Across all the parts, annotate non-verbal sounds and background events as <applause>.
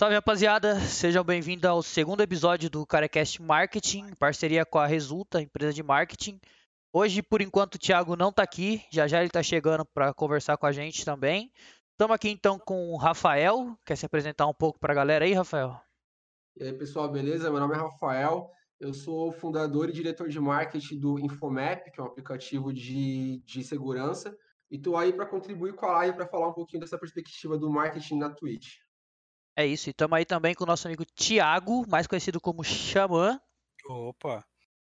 salve rapaziada, sejam bem-vindos ao segundo episódio do Carecast Marketing, parceria com a Resulta, empresa de marketing. Hoje, por enquanto, o Thiago não está aqui, já já ele está chegando para conversar com a gente também. Estamos aqui então com o Rafael, quer se apresentar um pouco para a galera aí, Rafael? E aí, pessoal, beleza? Meu nome é Rafael, eu sou fundador e diretor de marketing do Infomap, que é um aplicativo de, de segurança, e estou aí para contribuir com a live para falar um pouquinho dessa perspectiva do marketing na Twitch. É isso, e estamos aí também com o nosso amigo Tiago, mais conhecido como Xamã. Opa,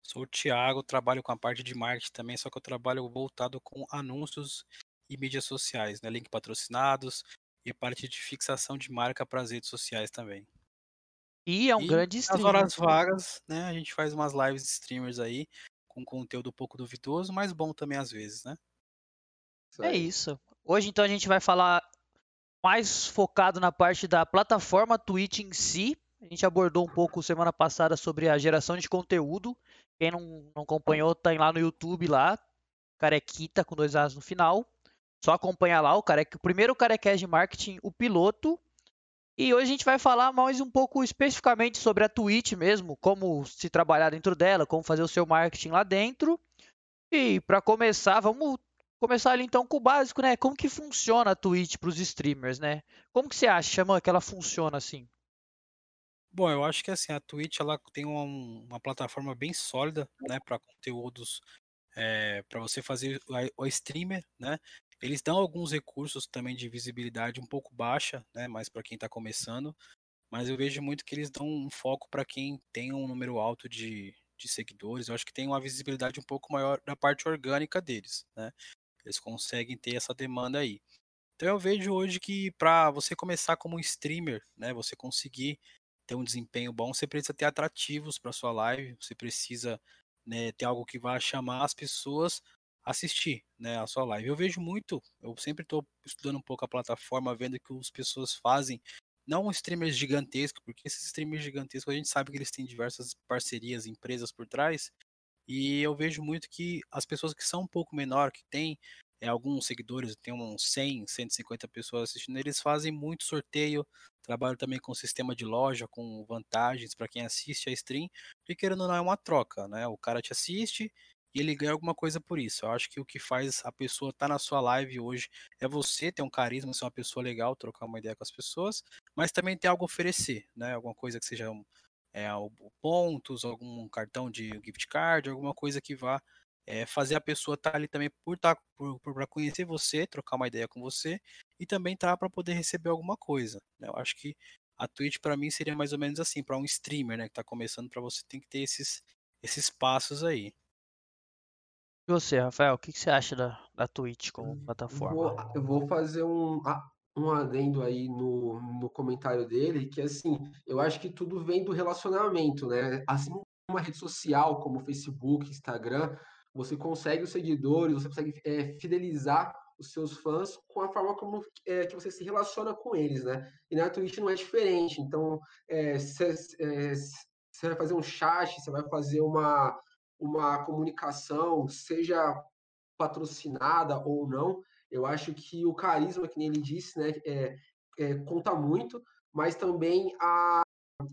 sou o Tiago, trabalho com a parte de marketing também, só que eu trabalho voltado com anúncios e mídias sociais, né? Link patrocinados e a parte de fixação de marca para as redes sociais também. E é um e grande nas streamer. horas vagas, né, a gente faz umas lives de streamers aí, com conteúdo um pouco duvidoso, mas bom também às vezes, né? É isso. Hoje então a gente vai falar mais focado na parte da plataforma Twitch em si. A gente abordou um pouco semana passada sobre a geração de conteúdo. Quem não, não acompanhou, tá lá no YouTube lá. Carequita com dois As no final. Só acompanhar lá o, careca, o primeiro Carecast de Marketing, o piloto. E hoje a gente vai falar mais um pouco especificamente sobre a Twitch mesmo, como se trabalhar dentro dela, como fazer o seu marketing lá dentro. E para começar, vamos começar ali então com o básico, né? Como que funciona a Twitch para os streamers, né? Como que você acha, Xamã, que ela funciona assim? Bom, eu acho que assim, a Twitch ela tem uma, uma plataforma bem sólida, né, para conteúdos, é, para você fazer o, o streamer, né? Eles dão alguns recursos também de visibilidade um pouco baixa, né, mais para quem está começando, mas eu vejo muito que eles dão um foco para quem tem um número alto de, de seguidores. Eu acho que tem uma visibilidade um pouco maior da parte orgânica deles, né? Eles conseguem ter essa demanda aí. Então eu vejo hoje que para você começar como streamer, né, você conseguir ter um desempenho bom, você precisa ter atrativos para sua live, você precisa né, ter algo que vá chamar as pessoas a assistir né, a sua live. Eu vejo muito, eu sempre estou estudando um pouco a plataforma, vendo que as pessoas fazem, não streamers gigantescos, porque esses streamers gigantescos a gente sabe que eles têm diversas parcerias, empresas por trás, e eu vejo muito que as pessoas que são um pouco menor, que têm é, alguns seguidores, tem uns 100, 150 pessoas assistindo, eles fazem muito sorteio, trabalham também com sistema de loja, com vantagens para quem assiste a stream, e querendo ou não é uma troca, né? O cara te assiste e ele ganha alguma coisa por isso. Eu acho que o que faz a pessoa estar tá na sua live hoje é você ter um carisma, ser uma pessoa legal, trocar uma ideia com as pessoas, mas também ter algo a oferecer, né? Alguma coisa que seja é, pontos, algum cartão de gift card, alguma coisa que vá é, fazer a pessoa estar tá ali também por estar tá, para conhecer você, trocar uma ideia com você e também estar tá para poder receber alguma coisa. Né? Eu acho que a Twitch para mim seria mais ou menos assim, para um streamer, né, que está começando, para você tem que ter esses esses passos aí. E você, Rafael, o que, que você acha da, da Twitch como Hum, plataforma? Vou, eu vou fazer um, um adendo aí no, no comentário dele, que assim, eu acho que tudo vem do relacionamento, né? Assim uma rede social como Facebook, Instagram, você consegue os seguidores, você consegue é, fidelizar os seus fãs com a forma como é, que você se relaciona com eles, né? E na Twitch não é diferente. Então, você é, é, vai fazer um chat, você vai fazer uma, uma comunicação, seja patrocinada ou não, eu acho que o carisma, que nem ele disse, né, é, é, conta muito, mas também a,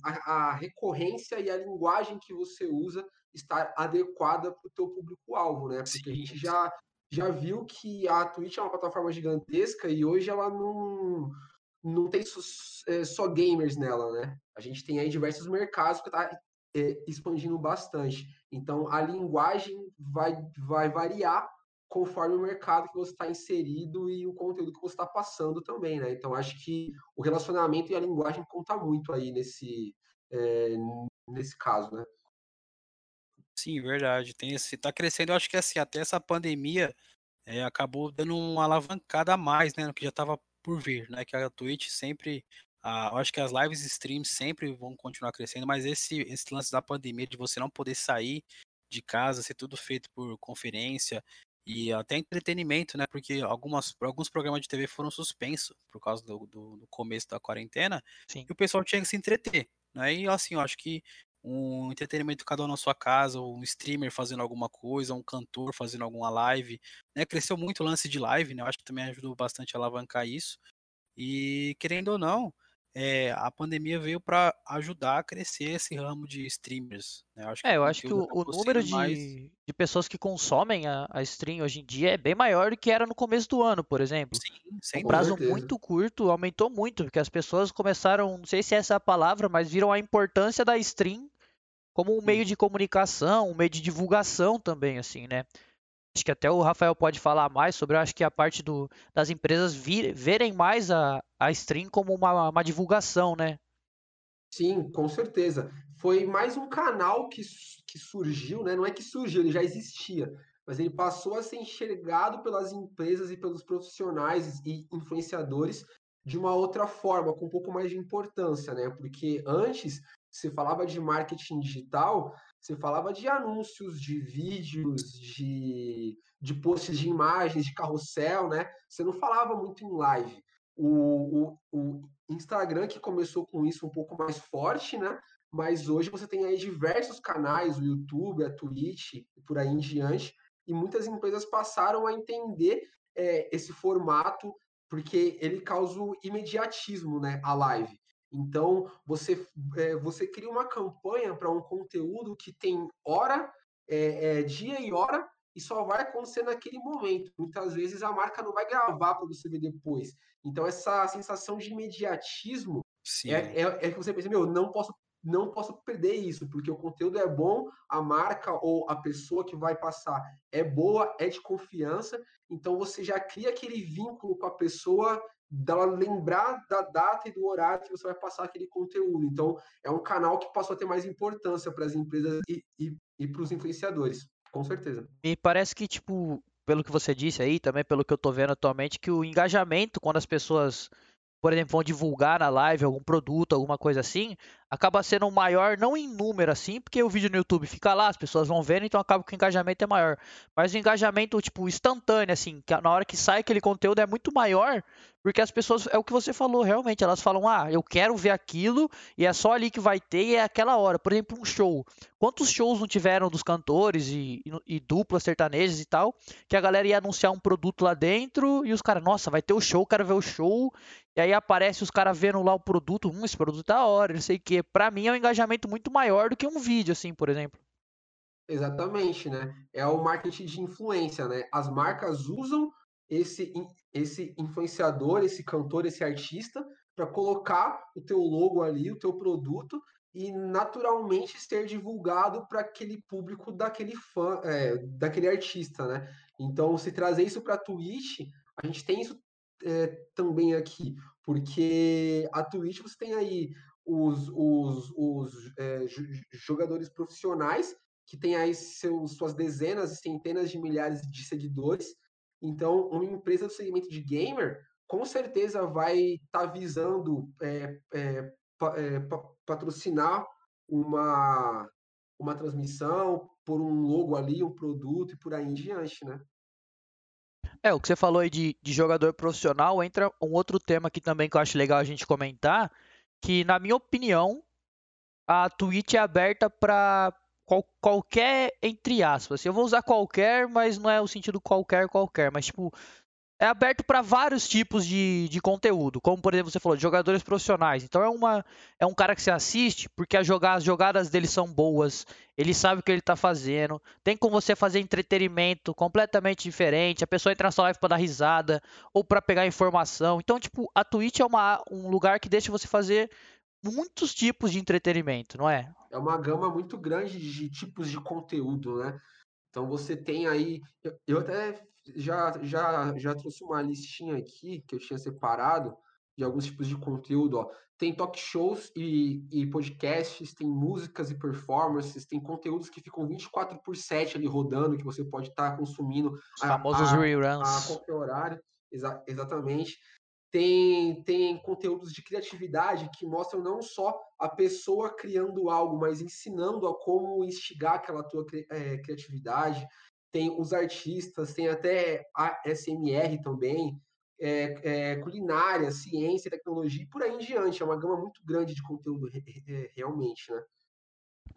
a, a, recorrência e a linguagem que você usa estar adequada para o teu público-alvo, né? Porque a gente já, já viu que a Twitch é uma plataforma gigantesca e hoje ela não, não tem só, é, só gamers nela, né? A gente tem aí diversos mercados que está é, expandindo bastante. Então, a linguagem vai, vai variar conforme o mercado que você está inserido e o conteúdo que você está passando também, né? Então, acho que o relacionamento e a linguagem conta muito aí nesse, é, nesse caso, né? Sim, verdade. Tem esse, tá crescendo. Eu acho que assim, até essa pandemia é, acabou dando uma alavancada a mais, né? No que já estava por vir, né? Que a Twitch sempre ah, eu acho que as lives streams sempre vão continuar crescendo, mas esse, esse lance da pandemia, de você não poder sair de casa, ser tudo feito por conferência, e até entretenimento, né? Porque algumas, alguns programas de TV foram suspensos por causa do, do, do começo da quarentena. Sim. E o pessoal tinha que se entreter. Né? E assim, eu acho que um entretenimento cada um na sua casa, um streamer fazendo alguma coisa, um cantor fazendo alguma live, né? Cresceu muito o lance de live, né? Eu acho que também ajudou bastante a alavancar isso. E querendo ou não, é, a pandemia veio para ajudar a crescer esse ramo de streamers. Né? Eu acho é, eu acho que o, o número de, mais... de pessoas que consomem a, a stream hoje em dia é bem maior do que era no começo do ano, por exemplo. Sim, sem um prazo certeza. muito curto aumentou muito, porque as pessoas começaram, não sei se é essa a palavra, mas viram a importância da stream como um meio de comunicação, um meio de divulgação também, assim, né? Acho que até o Rafael pode falar mais sobre, eu acho que a parte do, das empresas vir, verem mais a, a stream como uma, uma divulgação, né? Sim, com certeza. Foi mais um canal que, que surgiu, né? Não é que surgiu, ele já existia, mas ele passou a ser enxergado pelas empresas e pelos profissionais e influenciadores de uma outra forma, com um pouco mais de importância, né? Porque antes se falava de marketing digital, você falava de anúncios, de vídeos, de, de posts de imagens, de carrossel, né? Você não falava muito em live. O, o, o Instagram que começou com isso um pouco mais forte, né? Mas hoje você tem aí diversos canais, o YouTube, a Twitch e por aí em diante, e muitas empresas passaram a entender é, esse formato porque ele causa o imediatismo, né? A live. Então, você, é, você cria uma campanha para um conteúdo que tem hora, é, é, dia e hora, e só vai acontecer naquele momento. Muitas vezes a marca não vai gravar para você ver depois. Então, essa sensação de imediatismo é, é, é, que você pensa, meu, não posso, não posso perder isso, porque o conteúdo é bom, a marca ou a pessoa que vai passar é boa, é de confiança, então você já cria aquele vínculo com a pessoa dela lembrar da data e do horário que você vai passar aquele conteúdo. Então, é um canal que passou a ter mais importância para as empresas e, e, e para os influenciadores, com certeza. Me parece que, tipo, pelo que você disse aí, também pelo que eu tô vendo atualmente, que o engajamento, quando as pessoas por exemplo, vão divulgar na live algum produto, alguma coisa assim, acaba sendo maior, não em número assim, porque o vídeo no YouTube fica lá, as pessoas vão vendo, então acaba que o engajamento é maior. Mas o engajamento, tipo, instantâneo, assim, que na hora que sai aquele conteúdo é muito maior, porque as pessoas, é o que você falou, realmente, elas falam, ah, eu quero ver aquilo, e é só ali que vai ter, e é aquela hora. Por exemplo, um show. Quantos shows não tiveram dos cantores e, e, e duplas sertanejas e tal, que a galera ia anunciar um produto lá dentro, e os caras, nossa, vai ter o show, quero ver o show, e aí aparece os caras vendo lá o produto, hum, esse produto tá hora, não sei o Pra mim é um engajamento muito maior do que um vídeo, assim, por exemplo. Exatamente, né? É o marketing de influência, né? As marcas usam esse, esse influenciador, esse cantor, esse artista, para colocar o teu logo ali, o teu produto, e naturalmente ser divulgado para aquele público daquele fã, é, daquele artista, né? Então, se trazer isso para Twitch, a gente tem isso é, também aqui, porque a Twitch você tem aí os, os, os é, jogadores profissionais que tem aí seus, suas dezenas e centenas de milhares de seguidores. Então, uma empresa do segmento de gamer com certeza vai estar tá visando é, é, é, patrocinar uma, uma transmissão por um logo ali, um produto e por aí em diante, né? É, o que você falou aí de, de jogador profissional, entra um outro tema aqui também que eu acho legal a gente comentar, que na minha opinião, a Twitch é aberta para qual, qualquer, entre aspas. Eu vou usar qualquer, mas não é o sentido qualquer, qualquer, mas tipo, é aberto para vários tipos de, de conteúdo, como por exemplo você falou, de jogadores profissionais. Então é, uma, é um cara que você assiste porque jogar, as jogadas dele são boas, ele sabe o que ele está fazendo, tem como você fazer entretenimento completamente diferente, a pessoa entra na sua live para dar risada ou para pegar informação. Então, tipo, a Twitch é uma, um lugar que deixa você fazer muitos tipos de entretenimento, não é? É uma gama muito grande de tipos de conteúdo, né? Então você tem aí. Eu até já, já, já trouxe uma listinha aqui que eu tinha separado de alguns tipos de conteúdo. Ó. Tem talk shows e, e podcasts, tem músicas e performances, tem conteúdos que ficam 24 por 7 ali rodando, que você pode estar tá consumindo Os a, famosos a, reruns. a qualquer horário. Exa exatamente. Tem, tem conteúdos de criatividade que mostram não só a pessoa criando algo, mas ensinando a como instigar aquela tua é, criatividade tem os artistas, tem até a SMR também, é, é, culinária, ciência, tecnologia e por aí em diante. É uma gama muito grande de conteúdo realmente, né?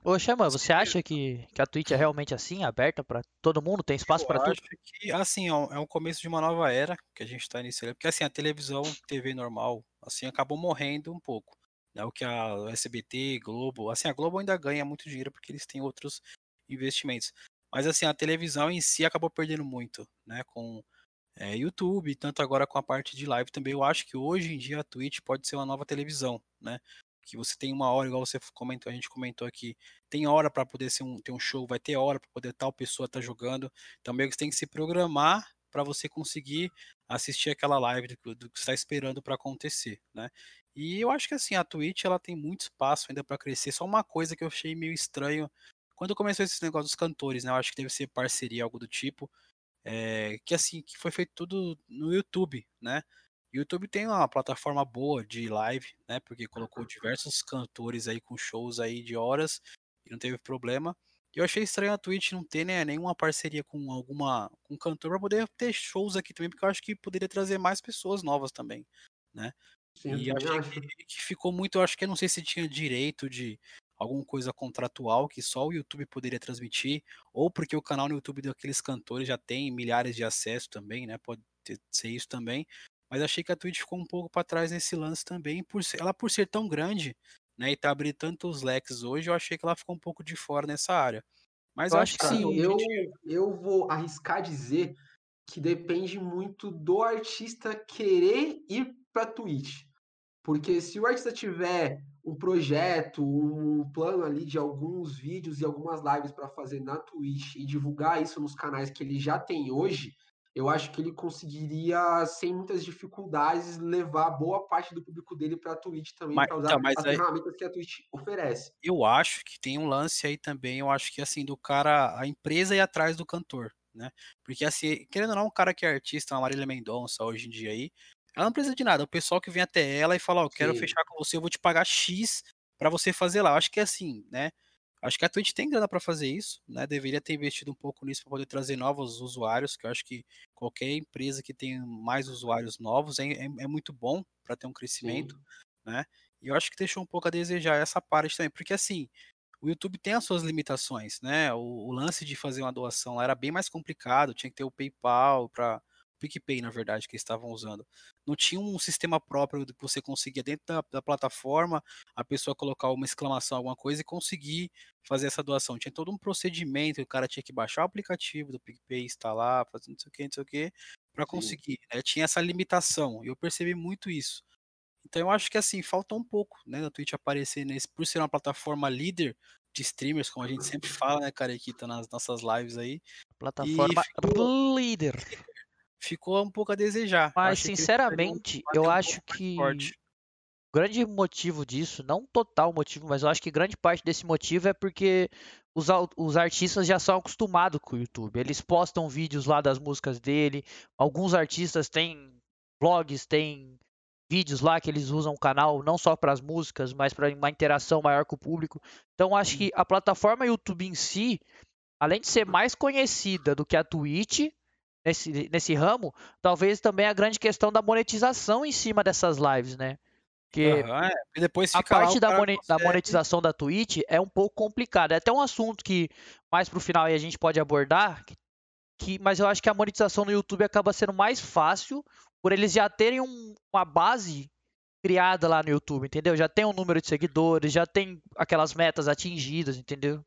Ô, Xamã, você acha que, que a Twitch é realmente assim, aberta para todo mundo? Tem espaço para tudo? acho que, assim, é um começo de uma nova era que a gente está iniciando. Porque, assim, a televisão, TV normal, assim, acabou morrendo um pouco. Né? O que a SBT, Globo... Assim, a Globo ainda ganha muito dinheiro porque eles têm outros investimentos. Mas, assim, a televisão em si acabou perdendo muito, né? Com é, YouTube, tanto agora com a parte de live também. Eu acho que hoje em dia a Twitch pode ser uma nova televisão, né? que você tem uma hora, igual você comentou, a gente comentou aqui, tem hora para poder ser um, ter um show, vai ter hora para poder tal pessoa estar tá jogando. Então meio que você tem que se programar para você conseguir assistir aquela live do, do que está esperando para acontecer, né? E eu acho que assim, a Twitch ela tem muito espaço ainda para crescer. Só uma coisa que eu achei meio estranho quando começou esse negócio dos cantores, né? Eu acho que deve ser parceria, algo do tipo. É, que assim, que foi feito tudo no YouTube, né? YouTube tem uma plataforma boa de live, né? Porque colocou diversos cantores aí com shows aí de horas e não teve problema. E eu achei estranho a Twitch não ter né, nenhuma parceria com alguma com um cantor para poder ter shows aqui também, porque eu acho que poderia trazer mais pessoas novas também, né? Sim, e achei que, que, ficou muito, eu acho que eu não sei se tinha direito de alguma coisa contratual que só o YouTube poderia transmitir, ou porque o canal no YouTube daqueles cantores já tem milhares de acessos também, né? Pode ter, ser isso também. Mas achei que a Twitch ficou um pouco para trás nesse lance também, por ser, ela por ser tão grande, né, e tá abrindo tantos leques hoje, eu achei que ela ficou um pouco de fora nessa área. Mas eu acho que sim. Eu, eu vou arriscar dizer que depende muito do artista querer ir para Twitch. Porque se o artista tiver um projeto, um plano ali de alguns vídeos e algumas lives para fazer na Twitch e divulgar isso nos canais que ele já tem hoje, eu acho que ele conseguiria, sem muitas dificuldades, levar boa parte do público dele para a Twitch também, para usar então, as aí, ferramentas que a Twitch oferece. Eu acho que tem um lance aí também, eu acho que assim, do cara, a empresa ir atrás do cantor, né? Porque assim, querendo ou não, um cara que é artista, uma Marília Mendonça hoje em dia aí, ela não precisa de nada. O pessoal que vem até ela e fala, ó, oh, eu quero Sim. fechar com você, eu vou te pagar X para você fazer lá. Eu acho que é assim, né? Acho que a Twitch tem grana para fazer isso, né? Deveria ter investido um pouco nisso para poder trazer novos usuários, que eu acho que qualquer empresa que tem mais usuários novos é, é, é muito bom para ter um crescimento, Sim. né? E eu acho que deixou um pouco a desejar essa parte também, porque assim, o YouTube tem as suas limitações, né? O, o lance de fazer uma doação lá era bem mais complicado, tinha que ter o PayPal para PicPay, na verdade, que estavam usando. Não tinha um sistema próprio que você conseguia dentro da, da, plataforma a pessoa colocar uma exclamação, alguma coisa e conseguir fazer essa doação. Tinha todo um procedimento, o cara tinha que baixar o aplicativo do PicPay, instalar, fazer não sei o que, não sei o que, para conseguir. Né? Tinha essa limitação, e eu percebi muito isso. Então eu acho que assim, falta um pouco, né, da Twitch aparecer nesse, por ser uma plataforma líder de streamers, como a gente sempre fala, né, Carequita, nas nossas lives aí. Plataforma líder ficou um pouco a desejar. Mas, sinceramente, eu acho que o grande motivo disso, não total motivo, mas eu acho que grande parte desse motivo é porque os, os artistas já são acostumados com o YouTube. Eles postam vídeos lá das músicas dele. Alguns artistas têm vlogs, têm vídeos lá que eles usam o canal não só para as músicas, mas para uma interação maior com o público. Então acho que a plataforma YouTube em si, além de ser mais conhecida do que a Twitch, nesse, nesse ramo, talvez também a grande questão da monetização em cima dessas lives, né? Porque uhum, é. a parte da, mone da, monetização da Twitch é um pouco complicada. É até um assunto que mais pro final a gente pode abordar, que, mas eu acho que a monetização no YouTube acaba sendo mais fácil por eles já terem um, uma base criada lá no YouTube, entendeu? Já tem um número de seguidores, já tem aquelas metas atingidas, entendeu?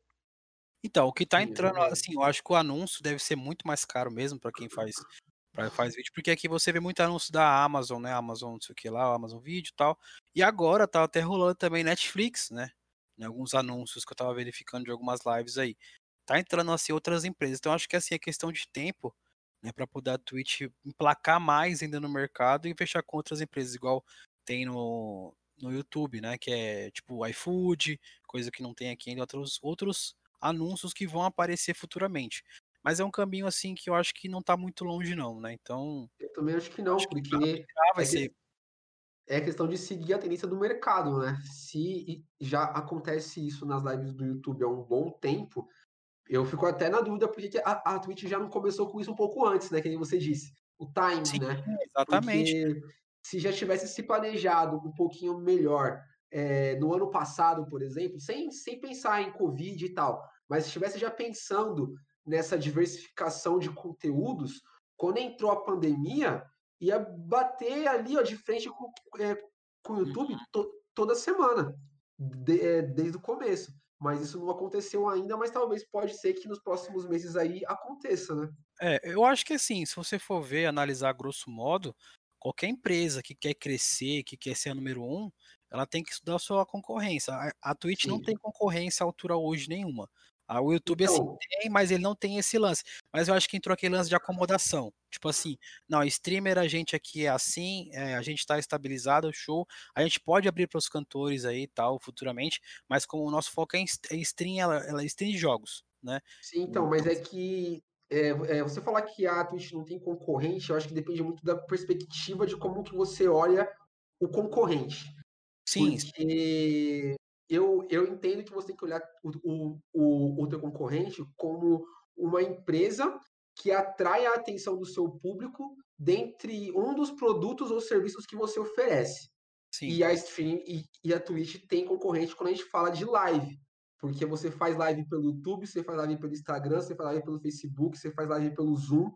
Então, o que tá entrando, assim, eu acho que o anúncio deve ser muito mais caro mesmo para quem faz pra, faz vídeo, porque aqui você vê muito anúncio da Amazon, né? Amazon, não sei o que lá, Amazon Vídeo e tal. E agora tá até rolando também Netflix, né? Em alguns anúncios que eu tava verificando de algumas lives aí. Tá entrando assim outras empresas. Então acho que assim é questão de tempo, né, para poder a Twitch emplacar mais ainda no mercado e fechar com outras empresas igual tem no no YouTube, né, que é tipo iFood, coisa que não tem aqui ainda outros outros anúncios que vão aparecer futuramente. Mas é um caminho assim que eu acho que não está muito longe, não, né? Então. Eu também acho que não, acho porque que vai é, ser... é questão de seguir a tendência do mercado, né? Se já acontece isso nas lives do YouTube há um bom tempo, eu fico até na dúvida porque a, a Twitch já não começou com isso um pouco antes, né? Que você disse. O time, Sim, né? Exatamente. Porque se já tivesse se planejado um pouquinho melhor é, no ano passado, por exemplo, sem, sem pensar em Covid e tal, mas estivesse já pensando nessa diversificação de conteúdos, quando entrou a pandemia, ia bater ali ó, de frente com, é, com o YouTube uhum. to, toda semana, de, é, desde o começo. Mas isso não aconteceu ainda, mas talvez pode ser que nos próximos meses aí aconteça, né? É, eu acho que assim, se você for ver, analisar grosso modo, qualquer empresa que quer crescer, que quer ser a número um, ela tem que estudar a sua concorrência. A, a Twitch Sim. não tem concorrência à altura hoje nenhuma. Ah, o YouTube assim, então, assim tem, mas ele não tem esse lance. Mas eu acho que entrou aquele lance de acomodação. Tipo assim, não, streamer a gente aqui é assim, é, a gente está estabilizado, show. A gente pode abrir para os cantores aí tal, futuramente, mas como o nosso foco é em é stream, ela, ela é stream de jogos, né? Sim, então, mas é que é, é, você falar que a Twitch não tem concorrente, eu acho que depende muito da perspectiva de como que você olha o concorrente. Sim. Porque eu, eu entendo que você tem que olhar o, o, o teu concorrente como uma empresa que atrai a atenção do seu público dentre um dos produtos ou serviços que você oferece. Sim. E a stream e, e, a Twitch tem concorrente quando a gente fala de live. Porque você faz live pelo YouTube, você faz live pelo Instagram, você faz live pelo Facebook, você faz live pelo Zoom.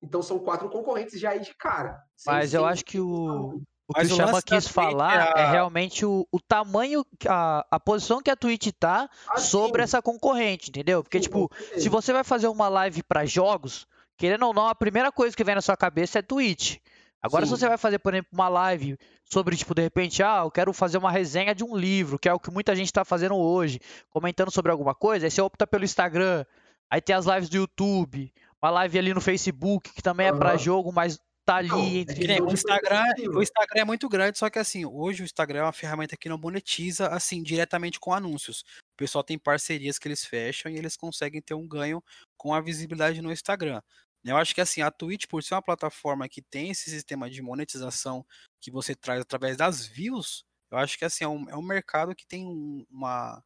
Então são quatro concorrentes já aí de cara. Mas eu acho que o, o que o Chama quis falar é, a... é, realmente o, o tamanho, a, a posição que a Twitch tá ah, sobre essa concorrente, entendeu? Porque, tipo, se você vai fazer uma live para jogos, querendo ou não, a primeira coisa que vem na sua cabeça é Twitch. Agora, sim. se você vai fazer, por exemplo, uma live sobre, tipo, de repente, ah, eu quero fazer uma resenha de um livro, que é o que muita gente está fazendo hoje, comentando sobre alguma coisa, aí você opta pelo Instagram, aí tem as lives do YouTube, uma live ali no Facebook, que também uhum. é para jogo, mas tá ali não, entre. É o, Instagram, o Instagram é muito grande, só que assim, hoje o Instagram é uma ferramenta que não monetiza assim diretamente com anúncios. O pessoal tem parcerias que eles fecham e eles conseguem ter um ganho com a visibilidade no Instagram. Eu acho que assim, a Twitch, por ser uma plataforma que tem esse sistema de monetização que você traz através das views, eu acho que assim, é um, é um mercado que tem uma,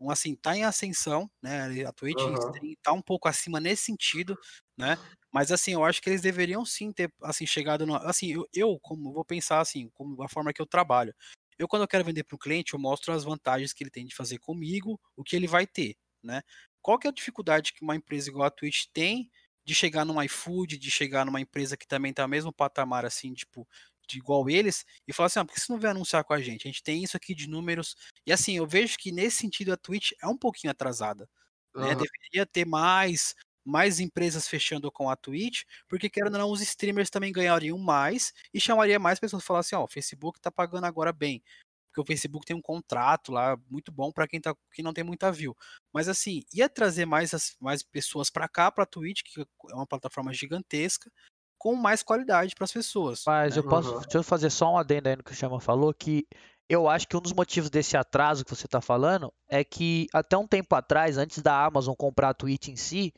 um assim, tá em ascensão, né? A Twitch uhum. tá um pouco acima nesse sentido, né? Mas assim, eu acho que eles deveriam sim ter assim chegado no, assim, eu, eu como vou pensar assim, como a forma que eu trabalho. Eu quando eu quero vender para o cliente, eu mostro as vantagens que ele tem de fazer comigo, o que ele vai ter, né? Qual que é a dificuldade que uma empresa igual a Twitch tem de chegar numa iFood, de chegar numa empresa que também tá no mesmo patamar assim, tipo, de igual eles e falar assim, ah, por que você não vem anunciar com a gente? A gente tem isso aqui de números. E assim, eu vejo que nesse sentido a Twitch é um pouquinho atrasada. Uhum. Né? Deveria ter mais mais empresas fechando com a Twitch, porque querendo ou não, os streamers também ganhariam mais e chamaria mais pessoas para falar assim, ó, o Facebook tá pagando agora bem. Porque o Facebook tem um contrato lá muito bom para quem, tá, quem não tem muita view. Mas assim, ia trazer mais, as, mais pessoas para cá, para a Twitch, que é uma plataforma gigantesca, com mais qualidade para as pessoas. Mas né? eu posso, uhum. deixa eu fazer só um adendo aí no que o Chama falou, que eu acho que um dos motivos desse atraso que você está falando é que até um tempo atrás, antes da Amazon comprar a Twitch em si,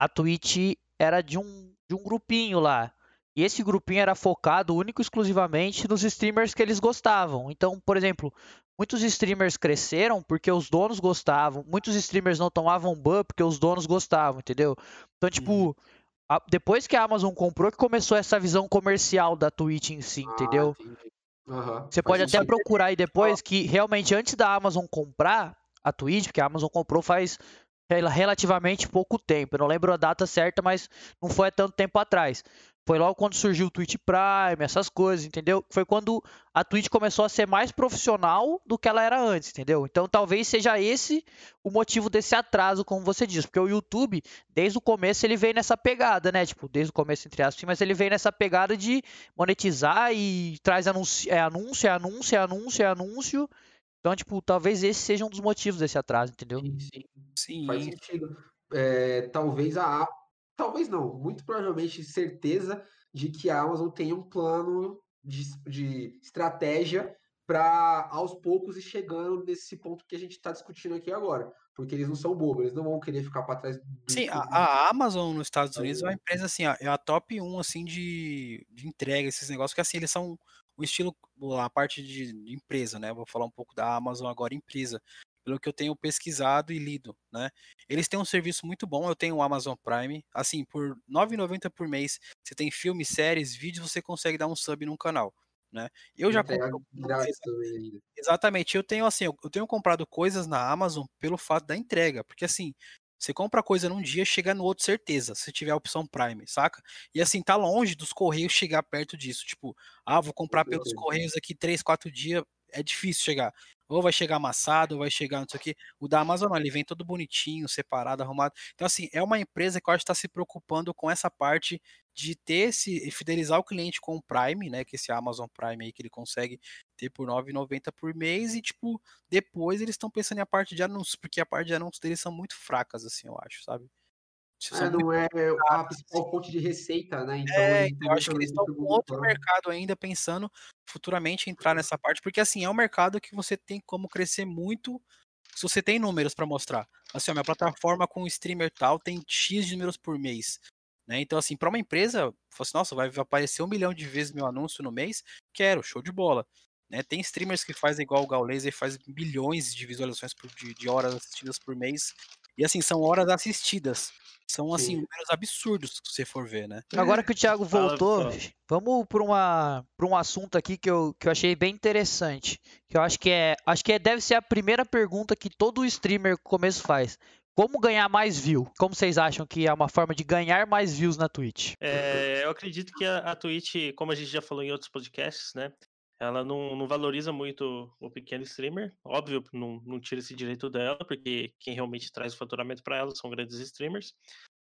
a Twitch era de um, de um grupinho lá. E esse grupinho era focado único e exclusivamente nos streamers que eles gostavam. Então, por exemplo, muitos streamers cresceram porque os donos gostavam, muitos streamers não tomavam ban porque os donos gostavam, entendeu? Então, tipo, uhum a, depois que a Amazon comprou, que começou essa visão comercial da Twitch em si, ah, entendeu? Uhum. Você pode até procurar aí depois que realmente antes da Amazon comprar a Twitch, porque a Amazon comprou faz relativamente pouco tempo. Eu não lembro a data certa, mas não foi há tanto tempo atrás. Foi logo quando surgiu o Twitch Prime, essas coisas, entendeu? Foi quando a Twitch começou a ser mais profissional do que ela era antes, entendeu? Então talvez seja esse o motivo desse atraso, como você diz, porque o YouTube, desde o começo, ele veio nessa pegada, né? Tipo, desde o começo, entre aspas, mas ele veio nessa pegada de monetizar e traz anúncio, é anúncio, é anúncio, é anúncio, é anúncio. Então, tipo, talvez esse seja um dos motivos desse atraso, entendeu? Sim, sim. sim. Faz sentido. É, talvez a talvez não, muito provavelmente certeza de que a Amazon tem um plano de, de estratégia para aos poucos ir chegando nesse ponto que a gente está discutindo aqui agora. Porque eles não são bobos, eles não vão querer ficar para trás. Sim, a, a, Amazon nos Estados Unidos é uma empresa assim, é a top 1 assim, de, de entrega, esses negócios, que assim, eles são o estilo, a parte de, de empresa, né? Vou falar um pouco da Amazon agora, empresa pelo que eu tenho pesquisado e lido, né? Eles têm um serviço muito bom, eu tenho o Amazon Prime, assim, por R$ 9,90 por mês, você tem filmes, séries, vídeos, você consegue dar um sub num canal. né? Eu já compro Exatamente. Eu tenho assim, eu tenho comprado coisas na Amazon pelo fato da entrega, porque assim, você compra coisa num dia, chega no outro certeza, se tiver a opção Prime, saca? E assim, tá longe dos correios chegar perto disso, tipo, ah, vou comprar pelos correios aqui 3, 4 dias, é difícil chegar. Ou vai chegar amassado, ou vai chegar não sei o quê. O da Amazon, ele vem todo bonitinho, separado, arrumado. Então, assim, é uma empresa que eu acho que está se preocupando com essa parte de ter esse, fidelizar o cliente com o Prime, né? Que esse Amazon Prime aí que ele consegue ter por R$ 9,90 por mês. E, tipo, depois eles estão pensando em a parte de anúncios, porque a parte de anúncios deles são muito fracas, assim, eu acho, sabe? É, não é a principal fonte de receita, né? Então, é, eu acho que eles estão com outro mercado ainda pensando futuramente entrar nessa parte, porque assim, é um mercado que você tem como crescer muito se você tem números para mostrar. Assim, a minha plataforma com streamer tal tem X de números por mês. Né? Então, assim, para uma empresa, assim, nossa, vai aparecer um milhão de vezes meu anúncio no mês, quero, show de bola. Né? Tem streamers que fazem igual o Gaules e faz bilhões de visualizações por, de, de horas assistidas por mês. E assim, são horas assistidas. São, assim, números absurdos, se você for ver, né? Agora que o Thiago voltou, vamos para uma para um assunto aqui que eu, que eu achei bem interessante. Que eu acho que é. Acho que é, deve ser a primeira pergunta que todo streamer começo faz. Como ganhar mais view? Como vocês acham que é uma forma de ganhar mais views na Twitch? É, eu acredito que a, a Twitch, como a gente já falou em outros podcasts, né? Ela não, não, valoriza muito o pequeno streamer. Óbvio, não, não tira esse direito dela, porque quem realmente traz o faturamento para ela são grandes streamers.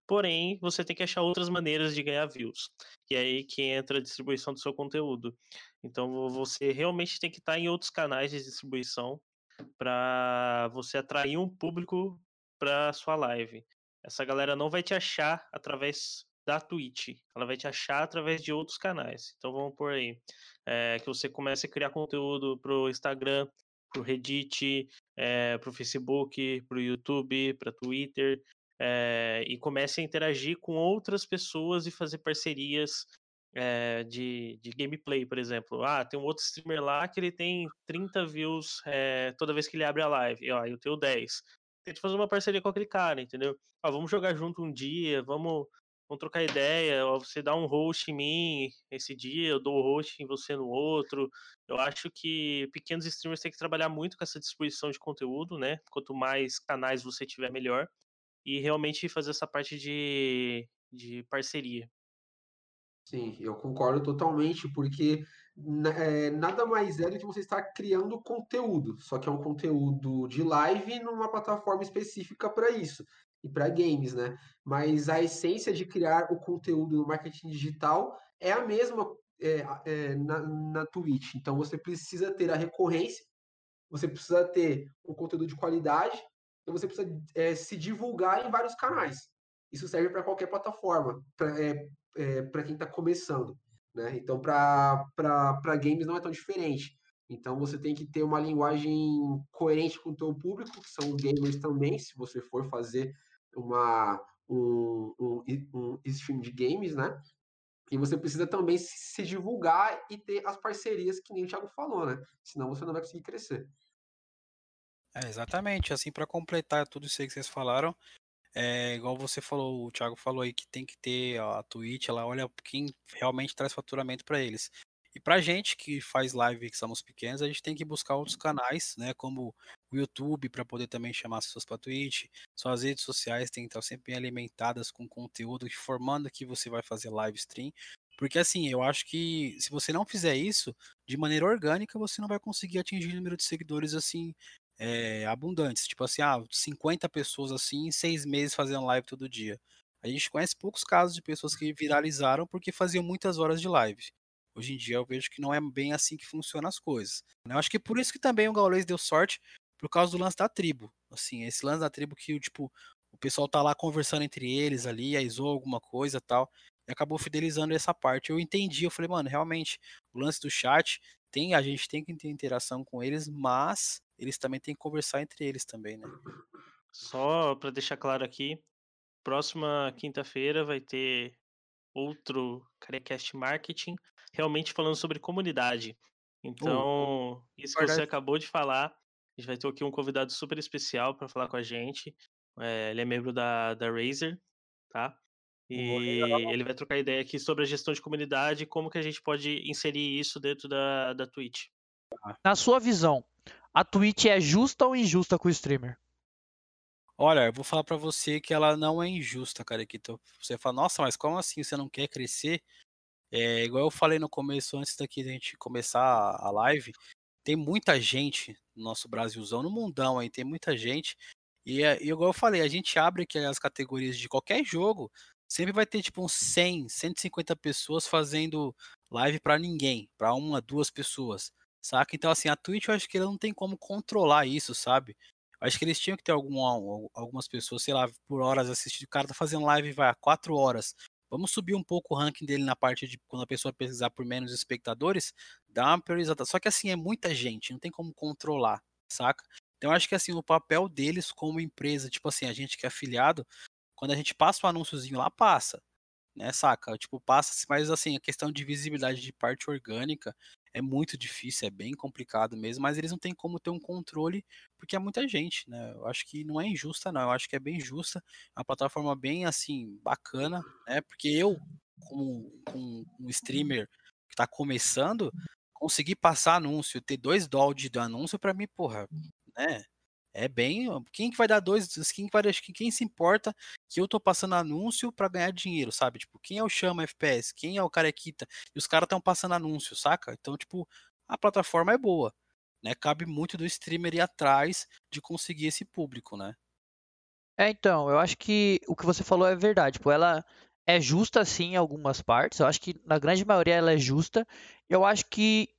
Porém, você tem que achar outras maneiras de ganhar views. E é aí que entra a distribuição do seu conteúdo. Então, você realmente tem que estar em outros canais de distribuição para você atrair um público para sua live. Essa galera não vai te achar através da Twitch. Ela vai te achar através de outros canais. Então vamos por aí. É, que você comece a criar conteúdo pro Instagram, pro Reddit, é, pro Facebook, pro YouTube, para Twitter. É, e comece a interagir com outras pessoas e fazer parcerias é, de, de gameplay, por exemplo. Ah, tem um outro streamer lá que ele tem 30 views é, toda vez que ele abre a live. E, ó, eu tenho 10. Tente fazer uma parceria com aquele cara, entendeu? Ah, vamos jogar junto um dia, vamos vamos trocar ideia, você dá um host em mim esse dia, eu dou o host em você no outro. Eu acho que pequenos streamers têm que trabalhar muito com essa distribuição de conteúdo, né? Quanto mais canais você tiver, melhor. E realmente fazer essa parte de, de parceria. Sim, eu concordo totalmente, porque é, nada mais é do que você estar criando conteúdo, só que é um conteúdo de live numa plataforma específica para isso e para games, né? Mas a essência de criar o conteúdo no marketing digital é a mesma é, é, na, na Twitch. Então você precisa ter a recorrência, você precisa ter um conteúdo de qualidade, e você precisa é, se divulgar em vários canais. Isso serve para qualquer plataforma, para é, é, quem está começando. Né? Então, para games não é tão diferente. Então você tem que ter uma linguagem coerente com o teu público, que são gamers também, se você for fazer uma, um, um, um stream de games, né? E você precisa também se divulgar e ter as parcerias que nem o Thiago falou, né? Senão você não vai conseguir crescer. É, exatamente. Assim, para completar tudo isso aí que vocês falaram, é, igual você falou, o Thiago falou aí que tem que ter a Twitch, ela olha quem realmente traz faturamento para eles. E pra gente que faz live que somos pequenos, a gente tem que buscar outros canais, né? Como o YouTube, para poder também chamar as pessoas para Twitch. Suas redes sociais têm que estar sempre bem alimentadas com conteúdo, informando que você vai fazer live stream. Porque assim, eu acho que se você não fizer isso, de maneira orgânica, você não vai conseguir atingir o número de seguidores assim é, abundantes. Tipo assim, ah, 50 pessoas assim em seis meses fazendo live todo dia. A gente conhece poucos casos de pessoas que viralizaram porque faziam muitas horas de live. Hoje em dia eu vejo que não é bem assim que funcionam as coisas. Né. Eu acho que por isso que também o Gaules deu sorte, por causa do lance da tribo. Assim, esse lance da tribo que, tipo, o pessoal tá lá conversando entre eles ali, aí zoou alguma coisa tal, e acabou fidelizando essa parte. Eu entendi, eu falei, mano, realmente, o lance do chat, tem, a gente tem que ter interação com eles, mas eles também têm que conversar entre eles também, né? Só para deixar claro aqui, próxima quinta-feira vai ter outro Carecast Marketing realmente falando sobre comunidade. Então, isso que você acabou de falar, a gente vai ter aqui um convidado super especial para falar com a gente. É, ele é membro da, da Razer, tá? E ele vai trocar ideia aqui sobre a gestão de comunidade e como que a gente pode inserir isso dentro da, da Twitch. Na sua visão, a Twitch é justa ou injusta com o streamer? Olha, eu vou falar para você que ela não é injusta, cara. Que você fala, nossa, mas como assim você não quer crescer? É, igual eu falei no começo, antes daqui da gente começar a live, tem muita gente no nosso Brasilzão, no mundão aí, tem muita gente. E, e igual eu falei, a gente abre aqui as categorias de qualquer jogo, sempre vai ter tipo uns 100, 150 pessoas fazendo live para ninguém, para uma, duas pessoas, saca? Então assim, a Twitch eu acho que ela não tem como controlar isso, sabe? Acho que eles tinham que ter algum, algumas pessoas, sei lá, por horas assistindo. O cara tá fazendo live, vai, quatro horas. Vamos subir um pouco o ranking dele na parte de quando a pessoa pesquisar por menos espectadores, dá uma priorizada. Só que assim, é muita gente, não tem como controlar, saca? Então acho que assim, o papel deles como empresa, tipo assim, a gente que é afiliado, quando a gente passa o um anúnciozinho lá, passa, né, saca? Tipo, passa, mas assim, a questão de visibilidade de parte orgânica é muito difícil, é bem complicado mesmo, mas eles não têm como ter um controle porque é muita gente, né? Eu acho que não é injusta, não. Eu acho que é bem justa, é uma plataforma bem assim bacana, né? Porque eu, como, como um streamer que está começando, conseguir passar anúncio, ter dois dólares de anúncio para mim, porra, né? É bem. Quem que vai dar dois. Quem, que vai, quem se importa que eu tô passando anúncio para ganhar dinheiro, sabe? Tipo, quem é o Chama FPS? Quem é o Carequita? E os caras estão passando anúncio, saca? Então, tipo, a plataforma é boa. Né? Cabe muito do streamer ir atrás de conseguir esse público, né? É, então, eu acho que o que você falou é verdade. Tipo, ela é justa sim em algumas partes. Eu acho que na grande maioria ela é justa. Eu acho que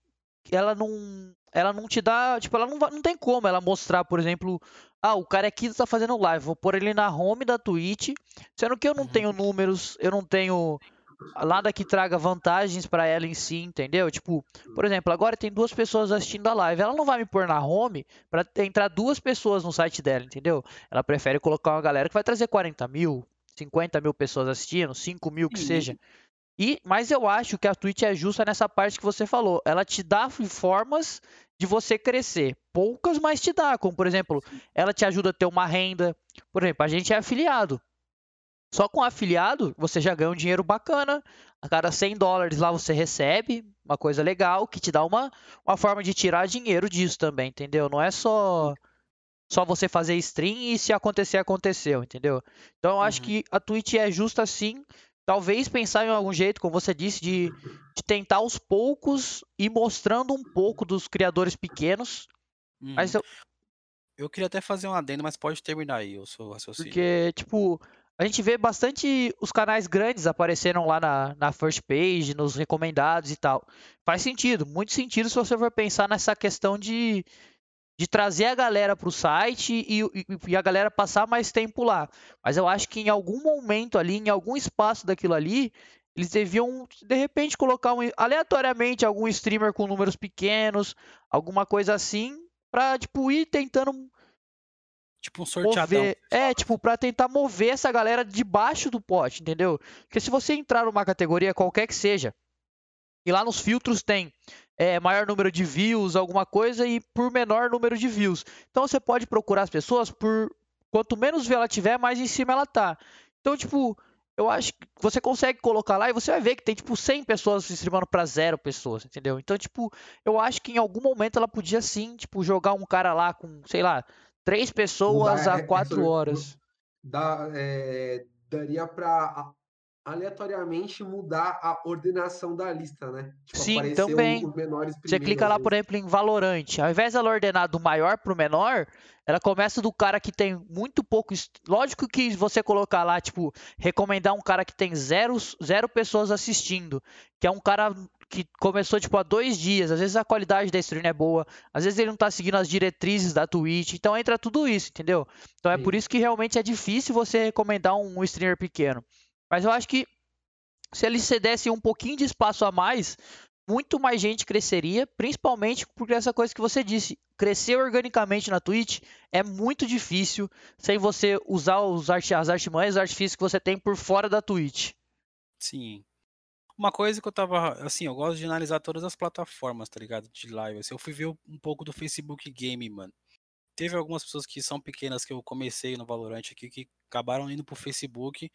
ela não ela não te dá, tipo, ela não, não tem como ela mostrar, por exemplo, ah, o cara aqui tá fazendo live, vou pôr ele na home da Twitch, sendo que eu não uhum. tenho números, eu não tenho nada que traga vantagens para ela em si, entendeu? Tipo, por exemplo, agora tem duas pessoas assistindo a live, ela não vai me pôr na home para entrar duas pessoas no site dela, entendeu? Ela prefere colocar uma galera que vai trazer 40 mil, 50 mil pessoas assistindo, 5 mil que Sim. seja. E, mas eu acho que a Twitch é justa nessa parte que você falou. Ela te dá formas de você crescer. Poucas, mas te dá. Como, por exemplo, ela te ajuda a ter uma renda. Por exemplo, a gente é afiliado. Só com afiliado, você já ganha um dinheiro bacana. A cada 100 dólares lá você recebe uma coisa legal que te dá uma, uma forma de tirar dinheiro disso também, entendeu? Não é só só você fazer stream e se acontecer, aconteceu, entendeu? Então eu acho uhum. que a Twitch é justa sim talvez pensar em algum jeito, como você disse, de, de tentar aos poucos ir mostrando um pouco dos criadores pequenos. Hum. Mas eu... eu queria até fazer um adendo, mas pode terminar aí o seu raciocínio. Porque, tipo, a gente vê bastante os canais grandes apareceram lá na, na first page, nos recomendados e tal. Faz sentido, muito sentido se você for pensar nessa questão de, de trazer a galera para o site e, e, e, a galera passar mais tempo lá. Mas eu acho que em algum momento ali, em algum espaço daquilo ali, eles deviam, de repente, colocar um, aleatoriamente algum streamer com números pequenos, alguma coisa assim, para tipo, ir tentando. Tipo um sorteadão. Mover, é, tipo, para tentar mover essa galera debaixo do pote, entendeu? Porque se você entrar numa categoria qualquer que seja, e lá nos filtros tem é, maior número de views, alguma coisa, e por menor número de views. Então você pode procurar as pessoas por quanto menos view ela tiver, mais em cima ela tá. Então, tipo, eu acho que você consegue colocar lá e você vai ver que tem, tipo, 100 pessoas se streamando para zero pessoas, entendeu? Então, tipo, eu acho que em algum momento ela podia sim, tipo, jogar um cara lá com, sei lá, três pessoas a quatro horas. Dá, é, daria para aleatoriamente mudar a ordenação da lista, né? Tipo, Sim, também. Você clica lá, por exemplo, em Valorante. Ao invés dela ordenar do maior para o menor, ela começa do cara que tem muito pouco. Lógico que você colocar lá, tipo, recomendar um cara que tem zero, zero pessoas assistindo, que é um cara que começou tipo há dois dias, às vezes a qualidade da stream é boa, às vezes ele não tá seguindo as diretrizes da Twitch, então entra tudo isso, entendeu? Então é Sim. por isso que realmente é difícil você recomendar um streamer pequeno. Mas eu acho que se eles cedessem um pouquinho de espaço a mais, muito mais gente cresceria, principalmente porque essa coisa que você disse, crescer organicamente na Twitch é muito difícil sem você usar os art as artimanhas, os artifícios que você tem por fora da Twitch. Sim. Uma coisa que eu tava, assim, eu gosto de analisar todas as plataformas, tá ligado? De live. Assim, eu fui ver um pouco do Facebook Game, mano. Teve algumas pessoas que são pequenas que eu comecei no Valorant aqui que acabaram indo pro Facebook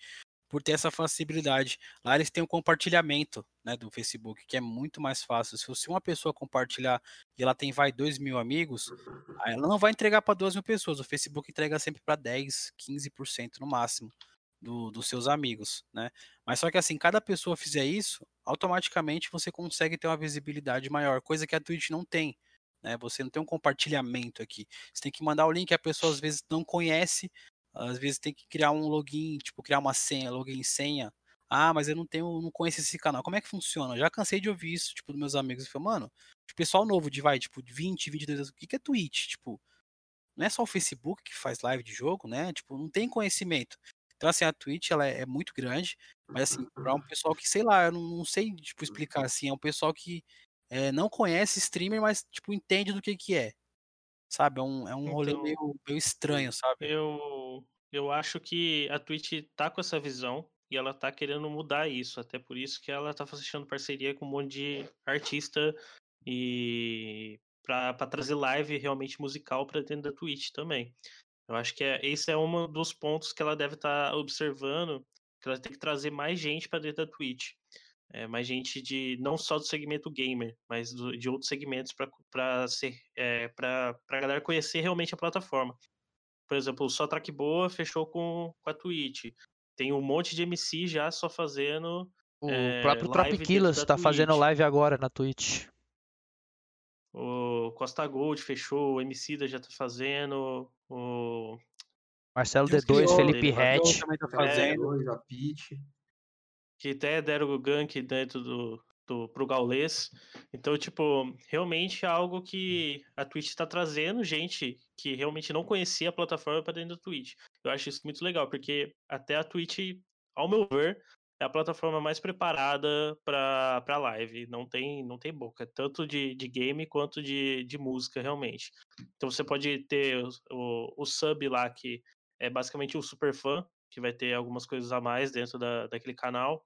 por ter essa facilidade. Lá eles têm o um compartilhamento né, do Facebook, que é muito mais fácil. Se uma pessoa compartilhar e ela tem, vai, 2 mil amigos, ela não vai entregar para 2 mil pessoas. O Facebook entrega sempre para 10, 15% no máximo do, dos seus amigos, né? Mas só que assim, cada pessoa fizer isso, automaticamente você consegue ter uma visibilidade maior, coisa que a Twitch não tem. Né? Você não tem um compartilhamento aqui. Você tem que mandar o link, a pessoa às vezes não conhece, às vezes tem que criar um login, tipo, criar uma senha, login senha. Ah, mas eu não tenho, não conheço esse canal. Como é que funciona? Eu já cansei de ouvir isso, tipo, dos meus amigos. Eu falei, mano, pessoal novo de vai, tipo, 20, 22 anos, o que é Twitch? Tipo, não é só o Facebook que faz live de jogo, né? Tipo, não tem conhecimento. Então, assim, a Twitch, ela é, é muito grande, mas, assim, para um pessoal que, sei lá, eu não, não, sei, tipo, explicar, assim, é um pessoal que é, não conhece streamer, mas, tipo, entende do que que é. Sabe? É um, é um então, rolê meio, meio estranho, sabe? Eu, eu acho que a Twitch tá com essa visão e ela tá querendo mudar isso. Até por isso que ela tá fechando parceria com um monte de artista e para trazer live realmente musical para dentro da Twitch também. Eu acho que é, esse é um dos pontos que ela deve estar tá observando, que ela tem que trazer mais gente para dentro da Twitch. É, mais gente de não só do segmento gamer, mas do, de outros segmentos para é, a galera conhecer realmente a plataforma. Por exemplo, o Só Track Boa fechou com, com a Twitch. Tem um monte de MC já só fazendo. O é, próprio Tropiquilas está fazendo live agora na Twitch. O Costa Gold fechou, o MC já tá fazendo. O Marcelo D2, Felipe Hatch. Também tá fazendo. É, a Pitch que até deram o gank dentro do, do, pro Gaulês. Então, tipo, realmente é algo que a Twitch está trazendo gente que realmente não conhecia a plataforma para dentro da Twitch. Eu acho isso muito legal, porque até a Twitch, ao meu ver, é a plataforma mais preparada para live. Não tem, não tem boca, tanto de, de game quanto de, de música, realmente. Então você pode ter o, o, o sub lá, que é basicamente o super fã, que vai ter algumas coisas a mais dentro da, daquele canal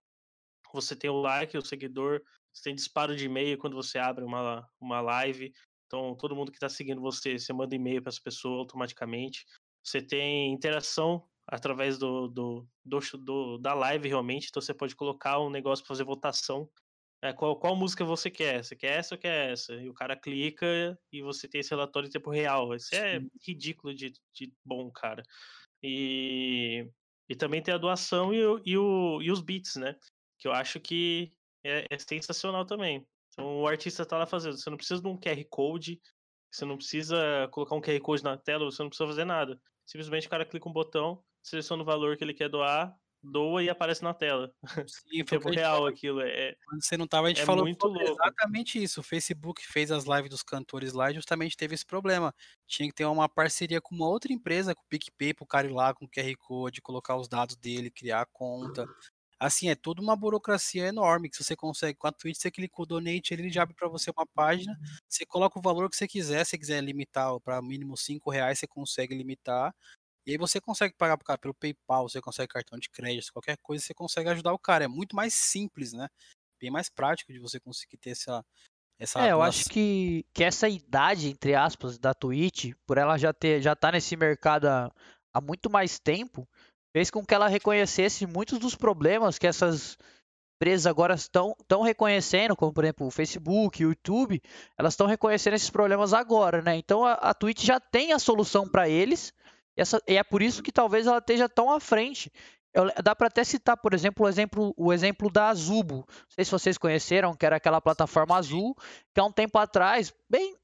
você tem o like, o seguidor, você tem disparo de e-mail quando você abre uma, uma live. Então, todo mundo que está seguindo você, você manda e-mail para essa pessoa automaticamente. Você tem interação através do, do, do, do, da live, realmente. Então, você pode colocar um negócio para fazer votação. É, qual, qual música você quer? Você quer essa ou quer essa? E o cara clica e você tem esse relatório em tempo real. Isso é ridículo de, de bom, cara. E, e também tem a doação e, e, o, e os beats, né? Que eu acho que é, é sensacional também. Então o artista está lá fazendo. Você não precisa de um QR Code, você não precisa colocar um QR Code na tela, você não precisa fazer nada. Simplesmente o cara clica um botão, seleciona o valor que ele quer doar, doa e aparece na tela. Sim, <laughs> foi tempo real aquilo. É, Quando você não tava, a gente é falou muito louco. exatamente isso. O Facebook fez as lives dos cantores lá e justamente teve esse problema. Tinha que ter uma parceria com uma outra empresa, com o PicPay, pro cara ir lá com o QR Code, colocar os dados dele, criar a conta. Assim, é toda uma burocracia enorme que você consegue. Com a Twitch, você clica o donate, ele já abre para você uma página, você coloca o valor que você quiser, se quiser limitar para mínimo 5 reais, você consegue limitar. E aí você consegue pagar pro cara pelo PayPal, você consegue cartão de crédito, qualquer coisa, você consegue ajudar o cara. É muito mais simples, né? Bem mais prático de você conseguir ter essa. essa é, eu acho que, que essa idade, entre aspas, da Twitch, por ela já ter já tá nesse mercado há, há muito mais tempo, fez com que ela reconhecesse muitos dos problemas que essas empresas agora estão, estão reconhecendo, como por exemplo o Facebook, o YouTube, elas estão reconhecendo esses problemas agora, né? Então a, a Twitch já tem a solução para eles, e, essa, e é por isso que talvez ela esteja tão à frente. Eu, dá para até citar, por exemplo, o exemplo, o exemplo da Azubo. Não sei se vocês conheceram, que era aquela plataforma azul, que há um tempo atrás, bem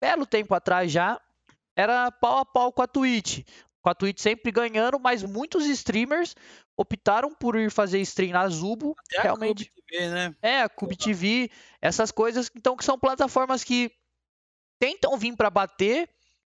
belo tempo atrás já, era pau a pau com a Twitch com a Twitch sempre ganhando, mas muitos streamers optaram por ir fazer stream na Zubo, Até realmente. A TV, né? É, a Cube TV, essas coisas, então que são plataformas que tentam vir para bater,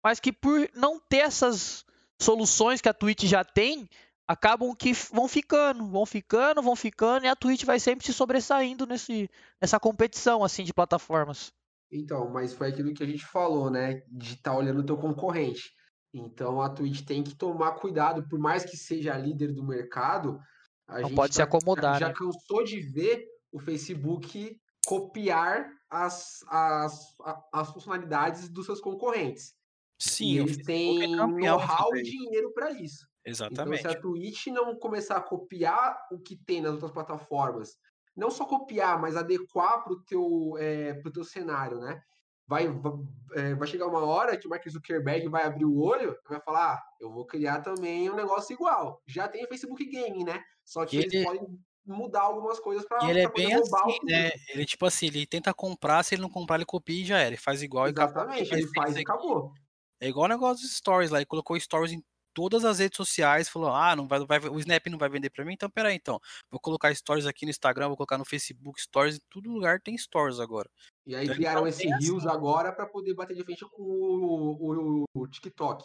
mas que por não ter essas soluções que a Twitch já tem, acabam que vão ficando, vão ficando, vão ficando, e a Twitch vai sempre se sobressaindo nesse, nessa competição assim de plataformas. Então, mas foi aquilo que a gente falou, né? De estar tá olhando o teu concorrente. Então a Twitch tem que tomar cuidado, por mais que seja a líder do mercado, a Não gente pode se acomodar. Já né? cansou de ver o Facebook copiar as, as, as funcionalidades dos seus concorrentes. Sim, e eles têm know-how e dinheiro para isso. Exatamente. Então, se a Twitch não começar a copiar o que tem nas outras plataformas, não só copiar, mas adequar para o teu, é, pro teu cenário, né? Vai, é, vai chegar uma hora que o Mark Zuckerberg vai abrir o olho e vai falar: ah, eu vou criar também um negócio igual. Já tem o Facebook Gaming, né? Só que eles podem mudar algumas coisas para ele é bem assim, né? Ele tipo assim, ele tenta comprar, se ele não comprar, ele copia e já era. Ele faz igual Exatamente, e ele faz e acabou. É igual o negócio dos stories lá, ele colocou stories em todas as redes sociais, falou: "Ah, não vai, vai o Snap não vai vender para mim, então peraí, então. Vou colocar stories aqui no Instagram, vou colocar no Facebook stories, em todo lugar tem stories agora". E aí então, criaram esse Reels assim. agora para poder bater de frente com o, o, o TikTok.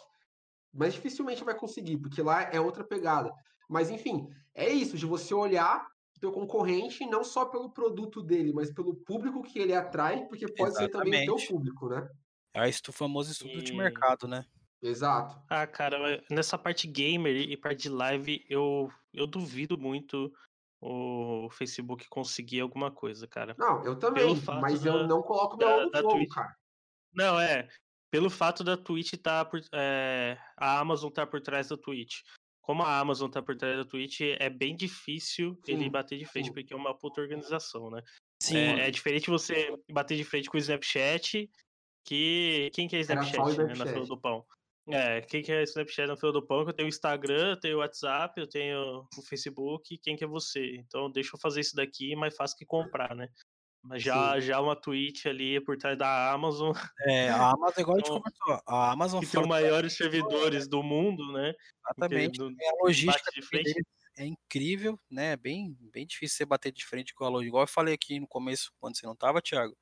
Mas dificilmente vai conseguir, porque lá é outra pegada. Mas enfim, é isso, de você olhar o teu concorrente não só pelo produto dele, mas pelo público que ele atrai, porque pode Exatamente. ser também o teu público, né? É o famoso estudo e... de mercado, né? Exato. Ah, cara, nessa parte gamer e parte de live, eu, eu duvido muito o Facebook conseguir alguma coisa, cara. Não, eu também, mas da, eu não coloco meu da, da Twitch. cara. Não, é. Pelo fato da Twitch estar tá por. É, a Amazon estar tá por trás da Twitch como a Amazon tá por trás da Twitch, é bem difícil sim, ele bater de frente, sim. porque é uma puta organização, né? Sim. É, é, diferente você bater de frente com o Snapchat, que. Quem que é Snapchat, né, na fila do pão? É, quem que é Snapchat na fila do pão? Eu tenho o Instagram, eu tenho o WhatsApp, eu tenho o Facebook, quem que é você? Então deixa eu fazer isso daqui mais fácil que comprar, né? Mas já, já uma Twitch ali por trás da Amazon. É, a <laughs> Amazon, igual a gente então, comentou, a Amazon que tem os maiores servidores do mundo, né? Exatamente. a logística de frente. é incrível, né? Bem, bem difícil você bater de frente com a logística. Igual eu falei aqui no começo, quando você não tava, Thiago,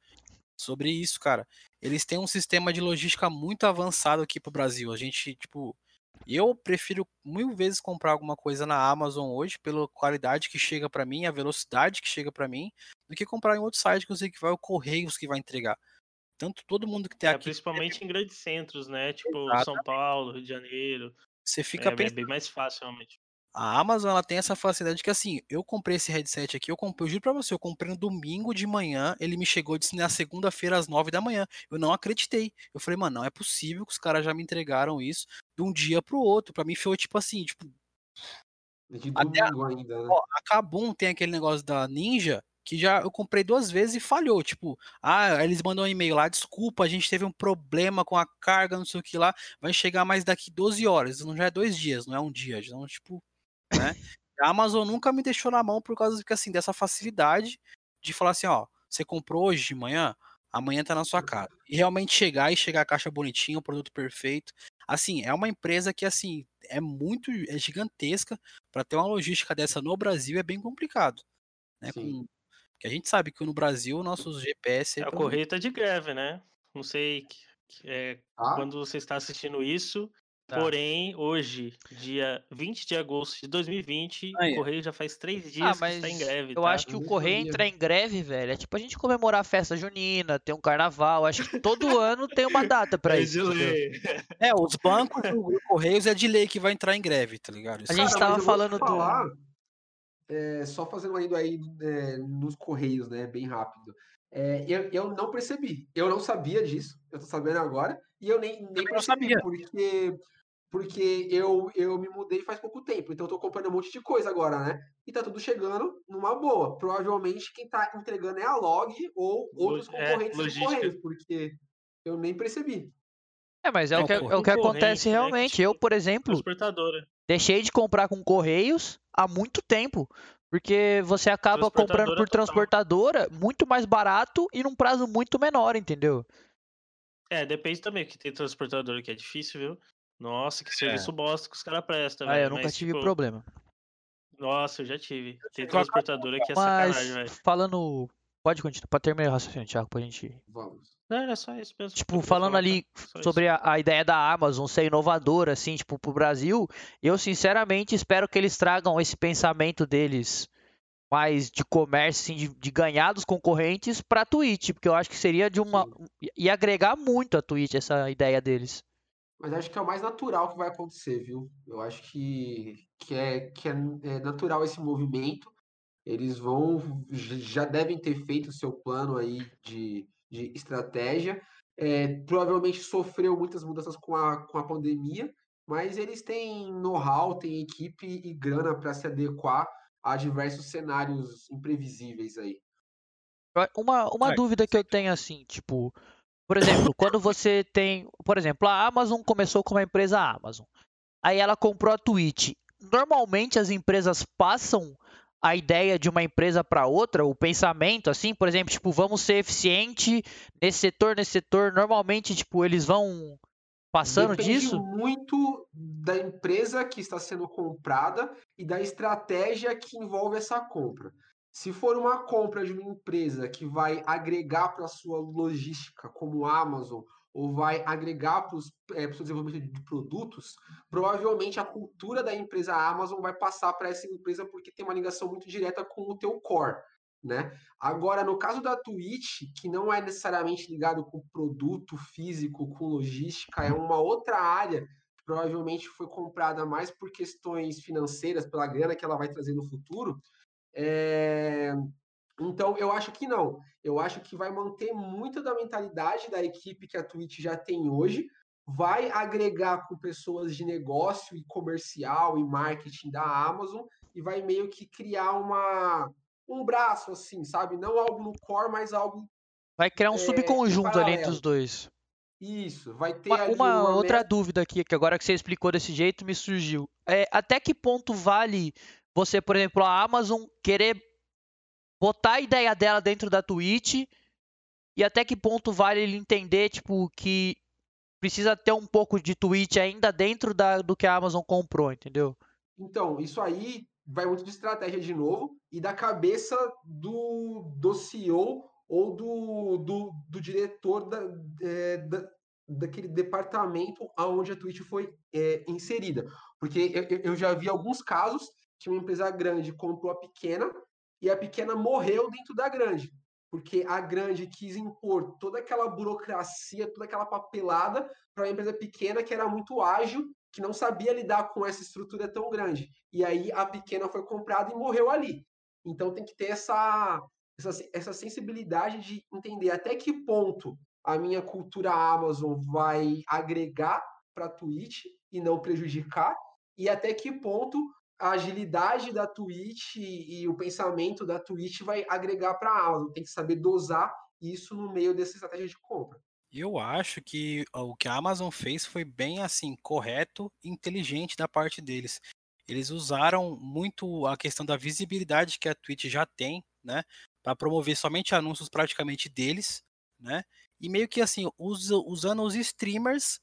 sobre isso, cara. Eles têm um sistema de logística muito avançado aqui pro Brasil. A gente, tipo, eu prefiro mil vezes comprar alguma coisa na Amazon hoje pela qualidade que chega para mim, a velocidade que chega para mim, do que comprar em outro site que eu sei que vai o Correios que vai entregar. Tanto todo mundo que tem é, aqui. Principalmente em grandes centros, né? Tipo Exatamente. São Paulo, Rio de Janeiro. Você fica é, pensando... é bem mais fácil, realmente. A Amazon ela tem essa facilidade que assim, eu comprei esse headset aqui, eu comprei, eu juro pra você, eu comprei no domingo de manhã, ele me chegou disse na segunda-feira às nove da manhã. Eu não acreditei. Eu falei, mano, não é possível que os caras já me entregaram isso de um dia pro outro. Para mim foi tipo assim, tipo de até, ainda, né? Ó, a Kabum tem aquele negócio da Ninja que já eu comprei duas vezes e falhou. Tipo, ah, eles mandam um e-mail lá, desculpa, a gente teve um problema com a carga, não sei o que lá, vai chegar mais daqui 12 horas. Não já é dois dias, não é um dia. Então, tipo, né? A Amazon nunca me deixou na mão por causa assim, dessa facilidade de falar assim, ó, você comprou hoje de manhã, amanhã tá na sua casa. E realmente chegar e chegar a caixa bonitinha, o produto perfeito. Assim, é uma empresa que assim, é muito é gigantesca para ter uma logística dessa no Brasil é bem complicado, né? Com, que a gente sabe que no Brasil nossos GPS é, o correio tá de greve, né? Não sei é, ah? quando você está assistindo isso, Tá. Porém, hoje, dia 20 de agosto de 2020, Aí. o Correio já faz três ah, dias ah, que está em greve. Eu tá? acho que o Correio entrar em greve, velho, é tipo a gente comemorar a festa junina, tem um carnaval. Acho que todo <laughs> ano tem uma data pra é isso. É, os bancos do Correios é de lei que vai entrar em greve, tá ligado? A gente Cara, tava falando falar, do. É, só fazendo ainda aí é, nos Correios, né? Bem rápido. É, eu, eu não percebi. Eu não sabia disso. Eu tô sabendo agora. E eu nem, nem eu percebi, sabia. porque porque eu, eu me mudei faz pouco tempo, então eu tô comprando um monte de coisa agora, né? E tá tudo chegando numa boa. Provavelmente quem tá entregando é a Log ou outros é, concorrentes é, Correios, porque eu nem percebi. É, mas é, é o que, é o que acontece né, realmente. Eu, por exemplo, deixei de comprar com Correios há muito tempo. Porque você acaba comprando por transportadora muito mais barato e num prazo muito menor, entendeu? É, depende também, que tem transportador que é difícil, viu? Nossa, que serviço é. bosta que os caras prestam, Ah, eu nunca Mas, tive tipo, problema. Nossa, eu já tive. Tem transportadora que é Mas, sacanagem, velho. falando. Pode continuar, pode terminar o raciocínio, Thiago, pra gente. Vamos. Não, era só isso mesmo. Tipo, falando ali sobre a, a, ideia da Amazon ser inovadora, assim, tipo, pro Brasil, eu sinceramente espero que eles tragam esse pensamento deles mais de comércio, assim, de, de ganhar dos concorrentes pra Twitch, porque eu acho que seria de uma. Sim. ia agregar muito a Twitch essa ideia deles. Mas acho que é o mais natural que vai acontecer, viu? Eu acho que, que, é, que é, é natural esse movimento. Eles vão, já devem ter feito o seu plano aí de, de estratégia. É, provavelmente sofreu muitas mudanças com a, com a pandemia, mas eles têm know-how, têm equipe e grana para se adequar a diversos cenários imprevisíveis aí. Uma, uma é. dúvida que eu tenho assim, tipo, por exemplo, quando você tem, por exemplo, a Amazon começou com uma empresa Amazon. Aí ela comprou a Twitch. Normalmente as empresas passam a ideia de uma empresa para outra, o pensamento, assim, por exemplo, tipo, vamos ser eficiente nesse setor, nesse setor. Normalmente, tipo, eles vão passando Depende disso? muito da empresa que está sendo comprada e da estratégia que envolve essa compra. Se for uma compra de uma empresa que vai agregar para a sua logística, como Amazon ou vai agregar para, é, o seu desenvolvimento de produtos, provavelmente a cultura da empresa Amazon vai passar para essa empresa porque tem uma ligação muito direta com o teu core. Né? Agora, no caso da Twitch, que não é necessariamente ligado com produto físico, com logística, é uma outra área que provavelmente foi comprada mais por questões financeiras, pela grana que ela vai trazer no futuro. É... Então, eu acho que não. Eu acho que vai manter muito da mentalidade da equipe que a Twitch já tem hoje, vai agregar com pessoas de negócio e comercial e marketing da Amazon e vai meio que criar uma um braço assim, sabe? Não algo no core, mas algo vai criar um é, subconjunto ali entre os dois. Isso, vai ter uma, uma outra meta... dúvida aqui que agora que você explicou desse jeito me surgiu. É, até que ponto vale você, por exemplo, a Amazon querer botar a ideia dela dentro da Twitch e até que ponto vale ele entender, tipo, que precisa ter um pouco de Twitch ainda dentro da, do que a Amazon comprou, entendeu? Então, isso aí vai muito de estratégia de novo e da cabeça do, do CEO ou do, do, do diretor da, é, da, daquele departamento aonde a Twitch foi é, inserida. Porque eu, eu já vi alguns casos que uma empresa grande comprou a pequena e a pequena morreu dentro da grande, porque a grande quis impor toda aquela burocracia, toda aquela papelada para uma empresa pequena que era muito ágil, que não sabia lidar com essa estrutura tão grande. E aí a pequena foi comprada e morreu ali. Então tem que ter essa, essa, essa sensibilidade de entender até que ponto a minha cultura Amazon vai agregar para a Twitch e não prejudicar, e até que ponto a agilidade da Twitch e, o pensamento da Twitch vai agregar para a Amazon. Tem que saber dosar isso no meio dessa estratégia de compra. Eu acho que o que a Amazon fez foi bem assim, correto e inteligente da parte deles. Eles usaram muito a questão da visibilidade que a Twitch já tem, né, para promover somente anúncios praticamente deles, né? E meio que assim, usando os streamers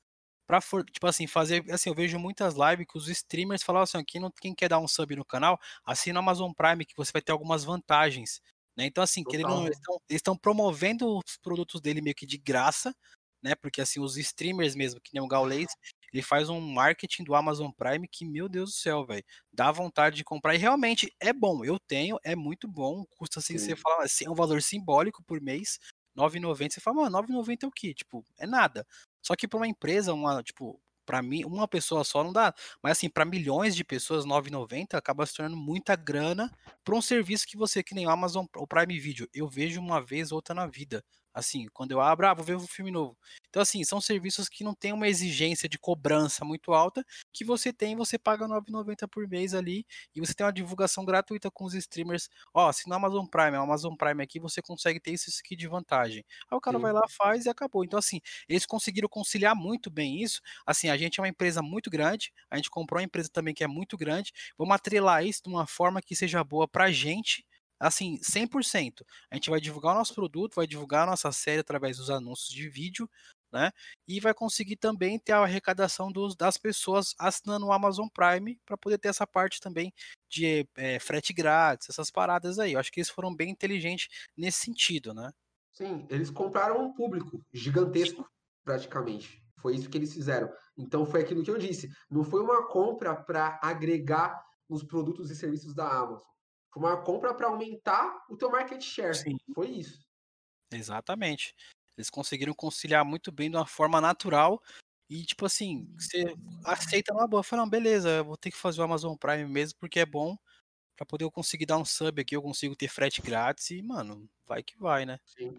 para tipo assim, fazer, assim, eu vejo muitas lives que os streamers falam assim, quem, não, quem quer dar um sub no canal, assina o Amazon Prime que você vai ter algumas vantagens, né? Então assim, que não, eles estão promovendo os produtos dele meio que de graça, né? Porque assim, os streamers mesmo, que nem o Gaules, ele faz um marketing do Amazon Prime que, meu Deus do céu, velho, dá vontade de comprar e realmente é bom. Eu tenho, é muito bom, custa assim, Sim. você fala, assim, é um valor simbólico por mês, 9,90, você fala, mano, 9,90 é o quê? Tipo, é nada. Só que para uma empresa, uma, tipo, para mim, uma pessoa só não dá. Mas assim, para milhões de pessoas, 9,90 acaba se tornando muita grana para um serviço que você, que nem o Amazon, Prime Video, eu vejo uma vez ou outra na vida. Assim, quando eu abro, ah, vou ver um filme novo. Então, assim, são serviços que não tem uma exigência de cobrança muito alta, que você tem, você paga R$ 9,90 por mês ali, e você tem uma divulgação gratuita com os streamers. Ó, se no Amazon Prime, é o Amazon Prime aqui, você consegue ter isso aqui de vantagem. Aí o cara Sim. vai lá, faz e acabou. Então, assim, eles conseguiram conciliar muito bem isso. Assim, a gente é uma empresa muito grande, a gente comprou uma empresa também que é muito grande, vamos atrelar isso de uma forma que seja boa pra gente, assim, 100%. A gente vai divulgar o nosso produto, vai divulgar a nossa série através dos anúncios de vídeo, né? E vai conseguir também ter a arrecadação dos, das pessoas assinando o Amazon Prime para poder ter essa parte também de é, frete grátis, essas paradas aí. Eu acho que eles foram bem inteligentes nesse sentido, né? Sim, eles compraram um público gigantesco, praticamente. Foi isso que eles fizeram. Então foi aquilo que eu disse. Não foi uma compra para agregar nos produtos e serviços da Amazon foi uma compra para aumentar o teu market share. Sim. Foi isso. Exatamente. Eles conseguiram conciliar muito bem de uma forma natural e, tipo assim, você aceita numa boa. Fala, não, beleza, eu vou ter que fazer o Amazon Prime mesmo porque é bom. Pra poder eu conseguir dar um sub aqui, eu consigo ter frete grátis e, mano, vai que vai, né? Sim.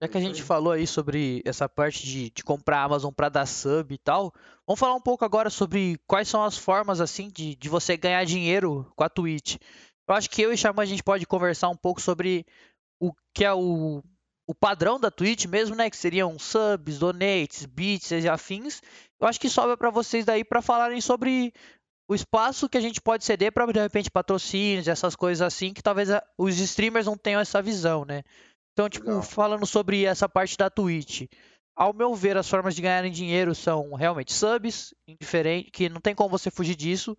Já que a gente falou aí sobre essa parte de, de comprar a Amazon para dar sub e tal, vamos falar um pouco agora sobre quais são as formas assim de, de você ganhar dinheiro com a Twitch. Eu acho que eu e Xamã a gente pode conversar um pouco sobre o que é o, o padrão da Twitch mesmo, né? Que seriam subs, donates, bits e afins. Eu acho que sobra para vocês daí para falarem sobre o espaço que a gente pode ceder para de repente patrocínios, essas coisas assim, que talvez os streamers não tenham essa visão, né? Então, tipo, Legal. falando sobre essa parte da Twitch, ao meu ver, as formas de ganharem dinheiro são realmente subs, indiferente, que não tem como você fugir disso.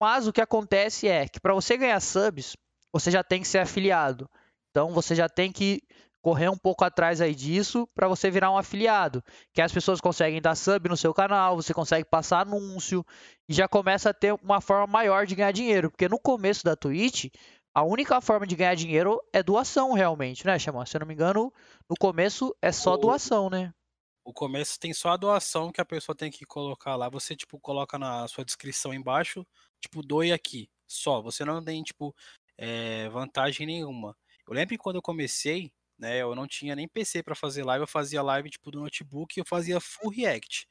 Mas o que acontece é que para você ganhar subs, você já tem que ser afiliado. Então, você já tem que correr um pouco atrás aí disso para você virar um afiliado, que as pessoas conseguem dar sub no seu canal, você consegue passar anúncio e já começa a ter uma forma maior de ganhar dinheiro, porque no começo da Twitch a única forma de ganhar dinheiro é doação, realmente, né, Xamã? Se eu não me engano, no começo é só doação, né? O começo tem só a doação que a pessoa tem que colocar lá. Você, tipo, coloca na sua descrição embaixo, tipo, doe aqui. Só. Você não tem, tipo, é, vantagem nenhuma. Eu lembro que quando eu comecei, né, eu não tinha nem PC para fazer live, eu fazia live, tipo, do notebook e eu fazia full react.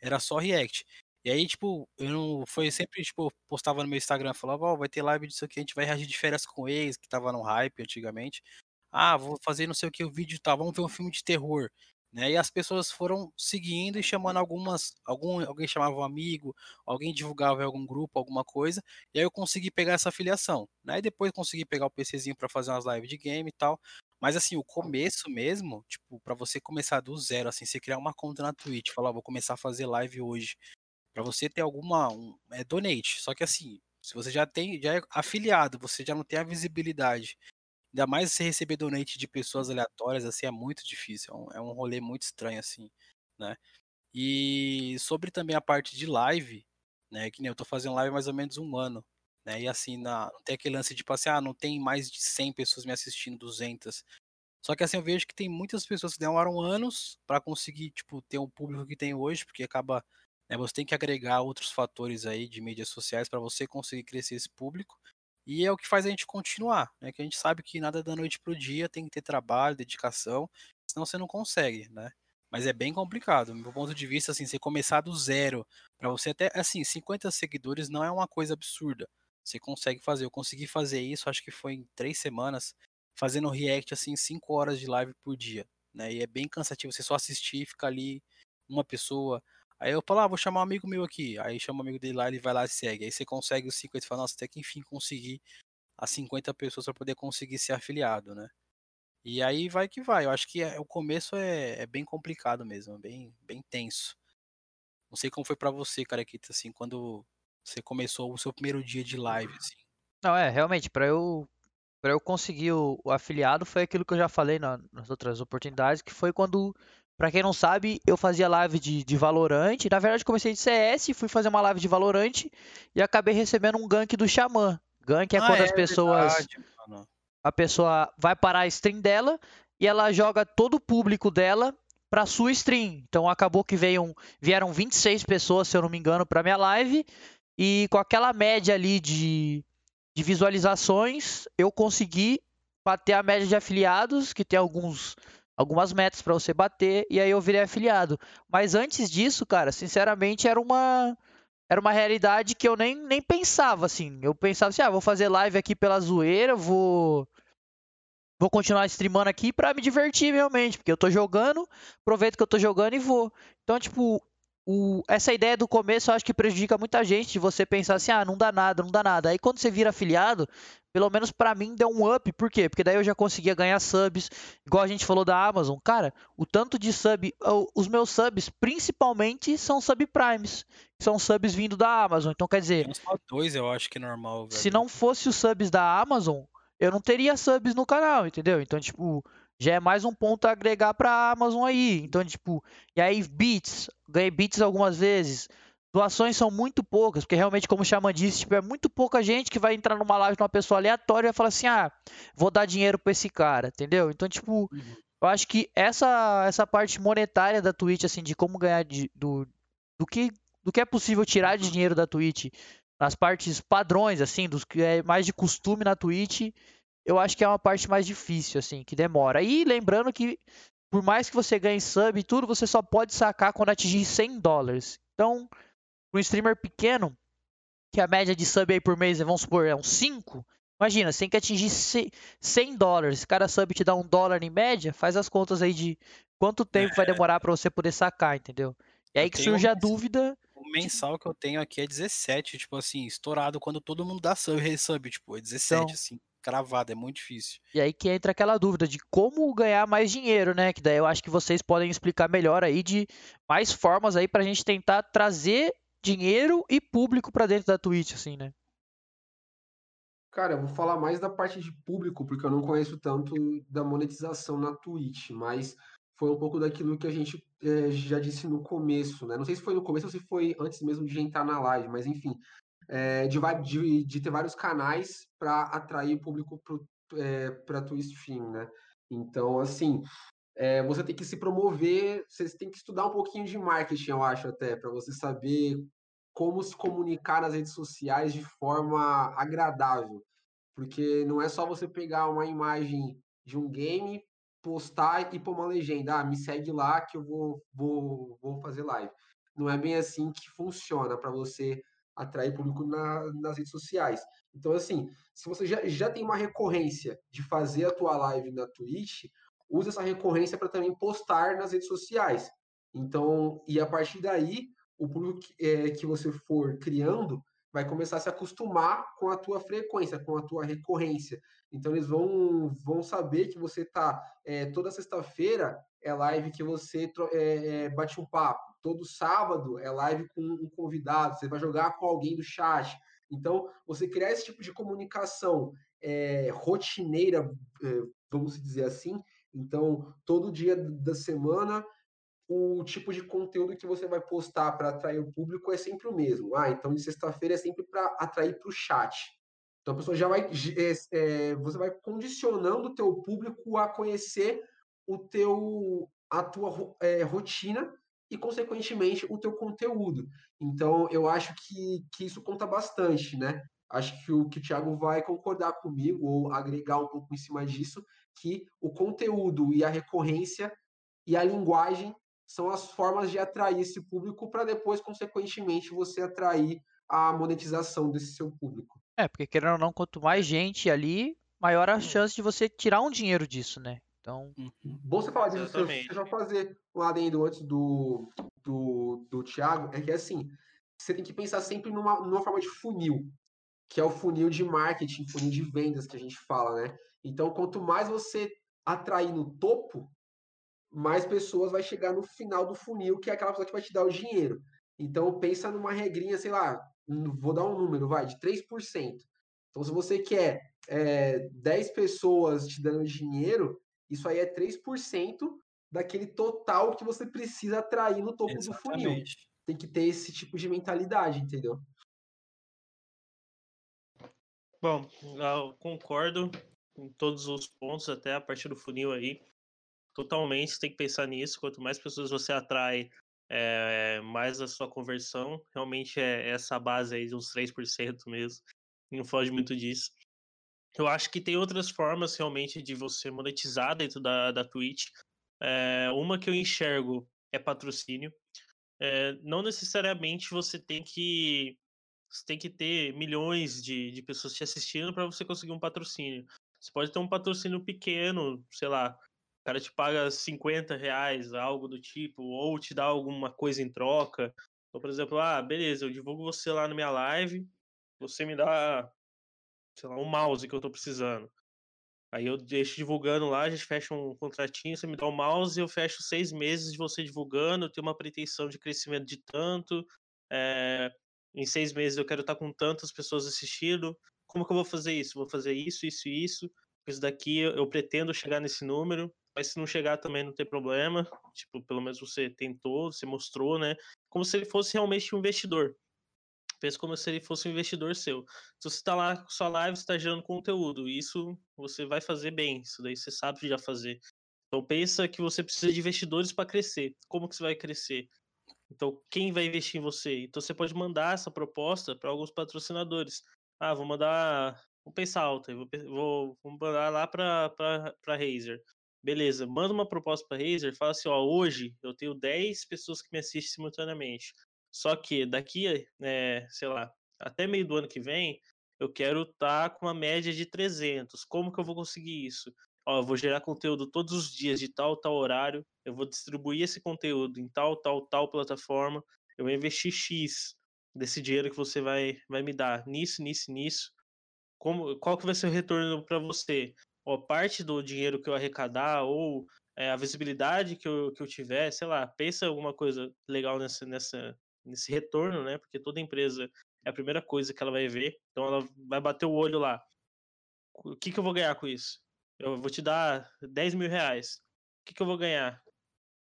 Era só react. E aí, tipo, eu não. Foi sempre, tipo, postava no meu Instagram, falava, ó, oh, vai ter live disso aqui, a gente vai reagir de férias com ex, que tava no hype antigamente. Ah, vou fazer não sei o que o vídeo tá, vamos ver um filme de terror. Né? E as pessoas foram seguindo e chamando algumas. Algum, alguém chamava um amigo, alguém divulgava em algum grupo, alguma coisa. E aí eu consegui pegar essa afiliação. Né? E depois consegui pegar o PCzinho para fazer umas lives de game e tal. Mas assim, o começo mesmo, tipo, para você começar do zero, assim, você criar uma conta na Twitch, falar, vou começar a fazer live hoje para você ter alguma um, é donate. Só que assim, se você já tem, já é afiliado, você já não tem a visibilidade. Ainda mais você receber donate de pessoas aleatórias, assim, é muito difícil. É um, é um rolê muito estranho, assim, né? E sobre também a parte de live, né? Que nem eu tô fazendo live mais ou menos um ano, né? E assim, na, não tem aquele lance de tipo assim, ah, não tem mais de 100 pessoas me assistindo, 200. Só que assim, eu vejo que tem muitas pessoas que demoraram anos para conseguir, tipo, ter um público que tem hoje, porque acaba né, você tem que agregar outros fatores aí de mídias sociais para você conseguir crescer esse público. E é o que faz a gente continuar, né? Que a gente sabe que nada da noite pro dia tem que ter trabalho, dedicação, senão você não consegue, né? Mas é bem complicado. Do meu ponto de vista, assim, você começar do zero, para você até, assim, 50 seguidores não é uma coisa absurda. Você consegue fazer. Eu consegui fazer isso, acho que foi em três semanas, fazendo react, assim, cinco horas de live por dia, né? E é bem cansativo você só assistir e ficar ali uma pessoa, Aí eu falo, ah, vou chamar um amigo meu aqui. Aí chama um amigo dele lá, ele vai lá e segue. Aí você consegue os 50 e fala, nossa, até que enfim consegui as 50 pessoas para poder conseguir ser afiliado, né? E aí vai que vai. Eu acho que é, o começo é, é, bem complicado mesmo, bem, bem tenso. Não sei como foi para você, Carequita, assim, quando você começou o seu primeiro dia de live, assim. Não, é, realmente, para eu para eu conseguir o, o, afiliado foi aquilo que eu já falei na, nas outras oportunidades, que foi quando Pra quem não sabe, eu fazia live de, de Valorant. Na verdade, comecei de CS, fui fazer uma live de Valorant e acabei recebendo um gank do Xamã. Gank é ah, quando é, as pessoas. Verdade, a pessoa vai parar a stream dela e ela joga todo o público dela para sua stream. Então acabou que veio, vieram 26 pessoas, se eu não me engano, para minha live. E com aquela média ali de, de visualizações, eu consegui bater a média de afiliados, que tem alguns algumas metas para você bater e aí eu virei afiliado. Mas antes disso, cara, sinceramente era uma era uma realidade que eu nem, nem pensava assim. Eu pensava assim, ah, vou fazer live aqui pela zoeira, vou vou continuar streamando aqui para me divertir realmente, porque eu tô jogando, aproveito que eu tô jogando e vou. Então, tipo, o, essa ideia do começo eu acho que prejudica muita gente de você pensar assim, ah, não dá nada, não dá nada. Aí quando você vira afiliado, pelo menos para mim deu um up, por quê? Porque daí eu já conseguia ganhar subs, igual a gente falou da Amazon. Cara, o tanto de sub, os meus subs principalmente são subprimes, são subs vindo da Amazon. Então quer dizer, só dois eu acho que é normal, velho. Se não fosse os subs da Amazon, eu não teria subs no canal, entendeu? Então, tipo, já é mais um ponto a agregar para Amazon aí. Então, tipo, e aí bits, ganhei bits algumas vezes. Doações são muito poucas, porque realmente, como o Xamã disse, tipo, é muito pouca gente que vai entrar numa live de uma pessoa aleatória e vai falar assim: ah, vou dar dinheiro para esse cara, entendeu? Então, tipo, uhum. eu acho que essa, essa parte monetária da Twitch, assim, de como ganhar de, do, do, que, do que é possível tirar de dinheiro da Twitch, nas partes padrões, assim, dos que é mais de costume na Twitch, eu acho que é uma parte mais difícil, assim, que demora. E lembrando que por mais que você ganhe sub e tudo, você só pode sacar quando atingir 100 dólares. Então, para um streamer pequeno, que a média de sub aí por mês, vamos supor, é uns 5, imagina, você tem que atingir 100 dólares. Cada sub te dá um dólar em média, faz as contas aí de quanto tempo é. vai demorar para você poder sacar, entendeu? E aí que surge a dúvida. O mensal que eu tenho aqui é 17, tipo assim, estourado quando todo mundo dá sub, resub, tipo, é 17, então, assim cravado, é muito difícil. E aí que entra aquela dúvida de como ganhar mais dinheiro, né? Que daí eu acho que vocês podem explicar melhor aí de mais formas aí pra gente tentar trazer dinheiro e público para dentro da Twitch, assim, né? Cara, eu vou falar mais da parte de público, porque eu não conheço tanto da monetização na Twitch, mas foi um pouco daquilo que a gente é, já disse no começo, né? Não sei se foi no começo ou se foi antes mesmo de entrar na live, mas enfim, é, de, de, de, ter vários canais para atrair público para é, Twitch Stream, né? Então, assim, é, você tem que se promover, você tem que estudar um pouquinho de marketing, eu acho até, para você saber como se comunicar nas redes sociais de forma agradável. Porque não é só você pegar uma imagem de um game, postar e pôr uma legenda, ah, me segue lá que eu vou, vou, vou fazer live. Não é bem assim que funciona para você atrair público na, nas redes sociais. Então, assim, se você já, já tem uma recorrência de fazer a tua live na Twitch, use essa recorrência para também postar nas redes sociais. Então, e a partir daí, o público que, é, que você for criando vai começar a se acostumar com a tua frequência, com a tua recorrência. Então eles vão, vão saber que você tá é, toda sexta-feira é live que você é, é, bate um papo. Todo sábado é live com um convidado. Você vai jogar com alguém do chat. Então você criar esse tipo de comunicação é, rotineira, é, vamos dizer assim. Então todo dia da semana o tipo de conteúdo que você vai postar para atrair o público é sempre o mesmo. Ah, então de sexta-feira é sempre para atrair para o chat. Então a pessoa já vai, é, você vai condicionando o teu público a conhecer o teu, a tua rotina e consequentemente o teu conteúdo. Então eu acho que, que isso conta bastante, né? Acho que o que o Thiago vai concordar comigo ou agregar um pouco em cima disso, que o conteúdo e a recorrência e a linguagem são as formas de atrair esse público para depois, consequentemente, você atrair a monetização desse seu público. É, porque querendo ou não, quanto mais gente ali, maior a chance de você tirar um dinheiro disso, né? Então. Uhum. Bom você falar disso, Exatamente. você já fazer um adendo antes do, do, do Thiago, é que assim, você tem que pensar sempre numa, numa forma de funil, que é o funil de marketing, funil de vendas que a gente fala, né? Então, quanto mais você atrair no topo, mais pessoas vai chegar no final do funil, que é aquela pessoa que vai te dar o dinheiro. Então, pensa numa regrinha, sei lá, vou dar um número, vai, de 3%. Então, se você quer é, 10 pessoas te dando dinheiro, isso aí é 3% daquele total que você precisa atrair no topo Exatamente. do funil. Tem que ter esse tipo de mentalidade, entendeu? Bom, eu concordo com todos os pontos, até a partir do funil aí totalmente, você tem que pensar nisso. Quanto mais pessoas você atrai, é, mais a sua conversão. Realmente é essa base aí de uns 3% mesmo. Não foge muito disso. Eu acho que tem outras formas realmente de você monetizar dentro da, da Twitch. É, uma que eu enxergo é patrocínio. É, não necessariamente você tem que você tem que ter milhões de, de pessoas te assistindo para você conseguir um patrocínio. Você pode ter um patrocínio pequeno, sei lá, o cara te paga 50 reais, algo do tipo, ou te dá alguma coisa em troca. Então, por exemplo, ah, beleza, eu divulgo você lá na minha live, você me dá, sei lá, um mouse que eu tô precisando. Aí eu deixo divulgando lá, a gente fecha um contratinho, você me dá o um mouse, eu fecho seis meses de você divulgando, eu tenho uma pretensão de crescimento de tanto, é, em seis meses eu quero estar com tantas pessoas assistindo. Como que eu vou fazer isso? Vou fazer isso, isso e isso. Isso daqui eu, eu pretendo chegar nesse número mas se não chegar também não tem problema. Tipo, pelo menos você tentou, você mostrou, né? Como se ele fosse realmente um investidor. Pensa como se ele fosse um investidor seu. Se você está lá com sua live, você está gerando conteúdo. Isso você vai fazer bem. Isso daí você sabe já fazer. Então pensa que você precisa de investidores para crescer. Como que você vai crescer? Então, quem vai investir em você? Então, você pode mandar essa proposta para alguns patrocinadores. Ah, vou mandar. Vou pensar alto, vou, vou, vou mandar lá para Razer. beleza, manda uma proposta para Razer, fala assim, ó, hoje eu tenho 10 pessoas que me assistem simultaneamente. Só que daqui, é, sei lá, até meio do ano que vem, eu quero estar tá com uma média de 300. Como que eu vou conseguir isso? Ó, eu vou gerar conteúdo todos os dias de tal, tal horário, eu vou distribuir esse conteúdo em tal, tal, tal plataforma, eu vou investir X desse dinheiro que você vai, vai me dar nisso, nisso, nisso. Como, qual que vai ser o retorno para você? Ó, parte do dinheiro que eu arrecadar ou é, a visibilidade que eu, que eu tiver, sei lá, pensa alguma coisa legal nessa, nessa, nesse retorno, né? Porque toda empresa é a primeira coisa que ela vai ver. Então ela vai bater o olho lá. O que, que eu vou ganhar com isso? Eu vou te dar 10 mil reais. O que, que eu vou ganhar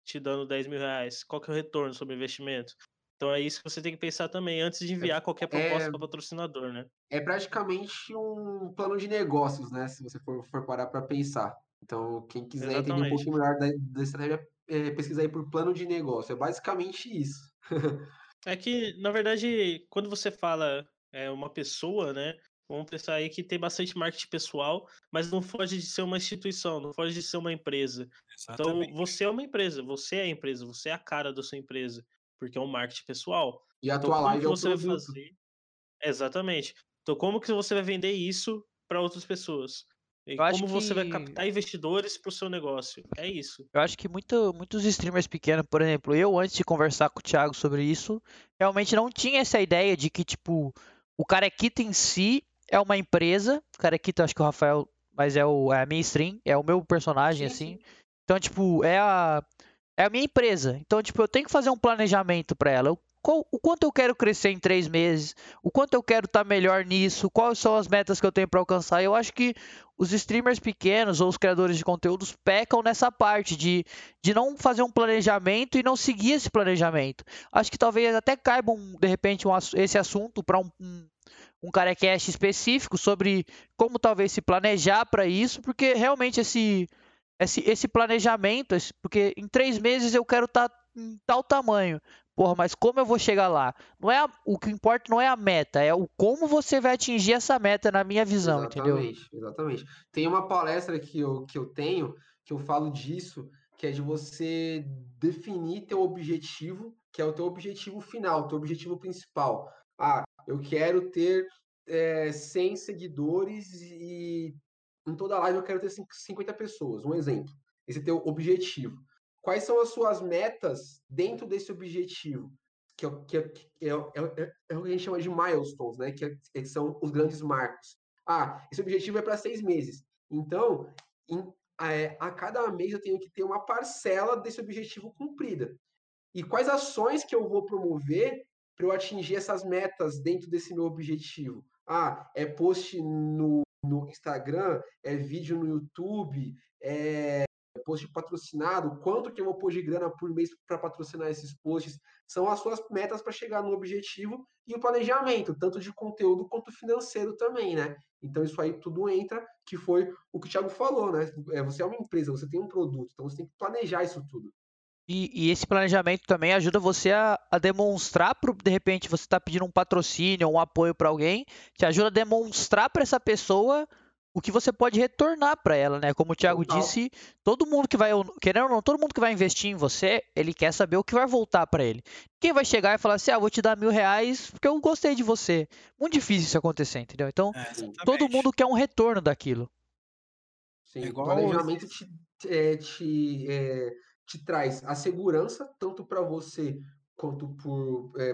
te dando 10 mil reais? Qual que é o retorno sobre o investimento? Então é isso que você tem que pensar também antes de é, enviar qualquer proposta é, para patrocinador, né? É praticamente um plano de negócios, né? Se você for, for parar para pensar. Então, quem quiser Exatamente. entender um pouquinho melhor da, da estratégia, é, pesquisar aí por plano de negócio. É basicamente isso. <laughs> é que, na verdade, quando você fala é, uma pessoa, né? Vamos pensar aí que tem bastante marketing pessoal, mas não foge de ser uma instituição, não foge de ser uma empresa. Então, Exatamente. Então, você é uma empresa, você é a empresa, você é a cara da sua empresa porque é um marketing pessoal. E a então, tua live é você vai fazer? Exatamente. Então, como que você vai vender isso para outras pessoas? E como você vai captar investidores para o seu negócio? É isso. Eu acho que muito, muitos streamers pequenos, por exemplo, eu antes de conversar com o Thiago sobre isso, realmente não tinha essa ideia de que, tipo, o Carequita em si é uma empresa. O Carequita, acho que o Rafael, mas é, o, é a minha stream, é o meu personagem, sim, assim. Sim. Então, tipo, é a é a minha empresa. Então, tipo, eu tenho que fazer um planejamento para ela. O quanto eu quero crescer em três meses, o quanto eu quero estar tá melhor nisso, quais são as metas que eu tenho para alcançar. Eu acho que os streamers pequenos ou os criadores de conteúdos pecam nessa parte de, de não fazer um planejamento e não seguir esse planejamento. Acho que talvez até caiba, um, de repente, um, esse assunto para um, um, um carecast específico sobre como talvez se planejar para isso, porque realmente esse esse, esse planejamento, esse, porque em três meses eu quero estar tá em tal tamanho. Porra, mas como eu vou chegar lá? Não é a, o que importa não é a meta, é o como você vai atingir essa meta, na minha visão, exatamente, entendeu? Exatamente. Tem uma palestra que eu, que eu tenho que eu falo disso, que é de você definir teu objetivo, que é o teu objetivo final, teu objetivo principal. Ah, eu quero ter é, 100 seguidores e em toda live eu quero ter 50 pessoas, um exemplo. Esse é teu objetivo. Quais são as suas metas dentro desse objetivo? Que é, que é, que é, é, é o que a gente chama de milestones, né? Que, que são os grandes marcos. Ah, esse objetivo é para seis meses. Então, em, é, a cada mês eu tenho que ter uma parcela desse objetivo cumprida. E quais ações que eu vou promover para eu atingir essas metas dentro desse meu objetivo? Ah, é post no no Instagram, é vídeo no YouTube, é post patrocinado, quanto que eu vou pôr de grana por mês para patrocinar esses posts, são as suas metas para chegar no objetivo e o planejamento, tanto de conteúdo quanto financeiro também, né? Então isso aí tudo entra, que foi o que o Thiago falou, né? É, você é uma empresa, você tem um produto, então você tem que planejar isso tudo. E, e, esse planejamento também ajuda você a, a demonstrar, pro, de repente, você está pedindo um patrocínio, um apoio para alguém, te ajuda a demonstrar para essa pessoa o que você pode retornar para ela, né? Como o Thiago Total. disse, todo mundo que vai, querendo ou não, todo mundo que vai investir em você, ele quer saber o que vai voltar para ele. Quem vai chegar e falar assim, ah, vou te dar mil reais porque eu gostei de você. Muito difícil isso acontecer, entendeu? Então, é, todo mundo quer um retorno daquilo. Sim, é igual o planejamento te, é, te é te traz a segurança, tanto para você quanto para o é,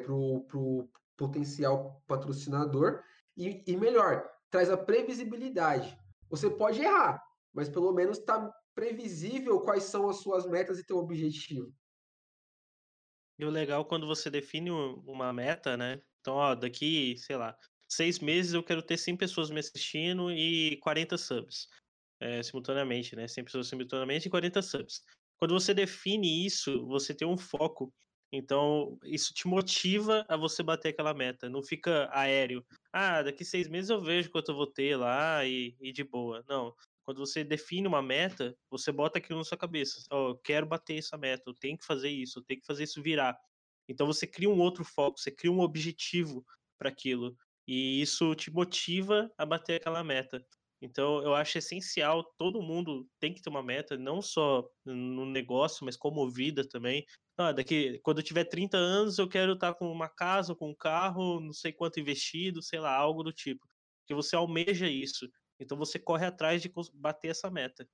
potencial patrocinador, e, e, melhor, traz a previsibilidade. Você pode errar, mas pelo menos está previsível quais são as suas metas e teu objetivo. E o legal quando você define uma meta, né? Então, ó, daqui, sei lá, seis meses eu quero ter 100 pessoas me assistindo e 40 subs. É, simultaneamente, né? 100 pessoas simultaneamente e 40 subs. Quando você define isso, você tem um foco. Então, isso te motiva a você bater aquela meta. Não fica aéreo. Ah, daqui seis meses eu vejo quanto eu vou ter lá e, e de boa. Não. Quando você define uma meta, você bota aquilo na sua cabeça. Oh, eu quero bater essa meta, eu tenho que fazer isso, eu tenho que fazer isso virar. Então você cria um outro foco, você cria um objetivo para aquilo. E isso te motiva a bater aquela meta. Então, eu acho essencial, todo mundo tem que ter uma meta, não só no negócio, mas como vida também. Ah, daqui, quando eu tiver 30 anos, eu quero estar com uma casa, com um carro, não sei quanto investido, sei lá, algo do tipo. Que você almeja isso. Então, você corre atrás de bater essa meta.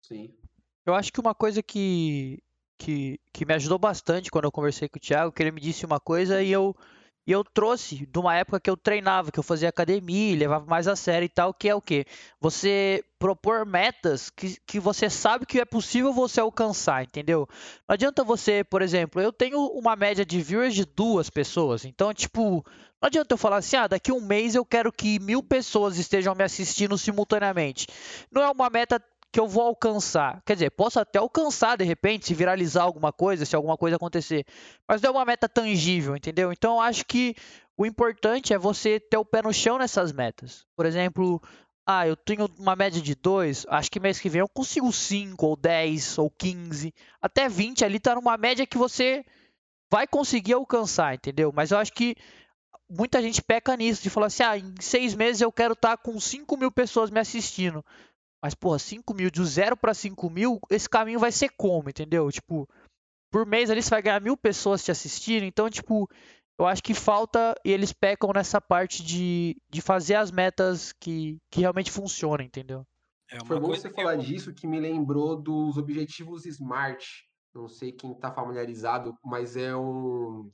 Sim. Eu acho que uma coisa que, que, que me ajudou bastante quando eu conversei com o Thiago, que ele me disse uma coisa e eu e eu trouxe de uma época que eu treinava, que eu fazia academia, levava mais a sério e tal, que é o quê? Você propor metas que, que você sabe que é possível você alcançar, entendeu? Não adianta você, por exemplo, eu tenho uma média de viewers de duas pessoas, então, tipo, não adianta eu falar assim, ah, daqui um mês eu quero que mil pessoas estejam me assistindo simultaneamente. Não é uma meta que eu vou alcançar. Quer dizer, posso até alcançar de repente, se viralizar alguma coisa, se alguma coisa acontecer. Mas não é uma meta tangível, entendeu? Então eu acho que o importante é você ter o pé no chão nessas metas. Por exemplo, ah, eu tenho uma média de 2, acho que mês que vem eu consigo 5, ou 10, ou 15, até 20 ali tá numa média que você vai conseguir alcançar, entendeu? Mas eu acho que muita gente peca nisso, de falar assim, ah, em seis meses eu quero estar tá com 5 mil pessoas me assistindo. Mas, porra, 5 mil, de 0 para 5 mil, esse caminho vai ser como, entendeu? Tipo, por mês ali você vai ganhar mil pessoas te assistindo. Então, tipo, eu acho que falta e eles pecam nessa parte de, de fazer as metas que, que realmente funcionam, entendeu? É Foi bom você falar eu... disso que me lembrou dos objetivos SMART. Não sei quem está familiarizado, mas é um.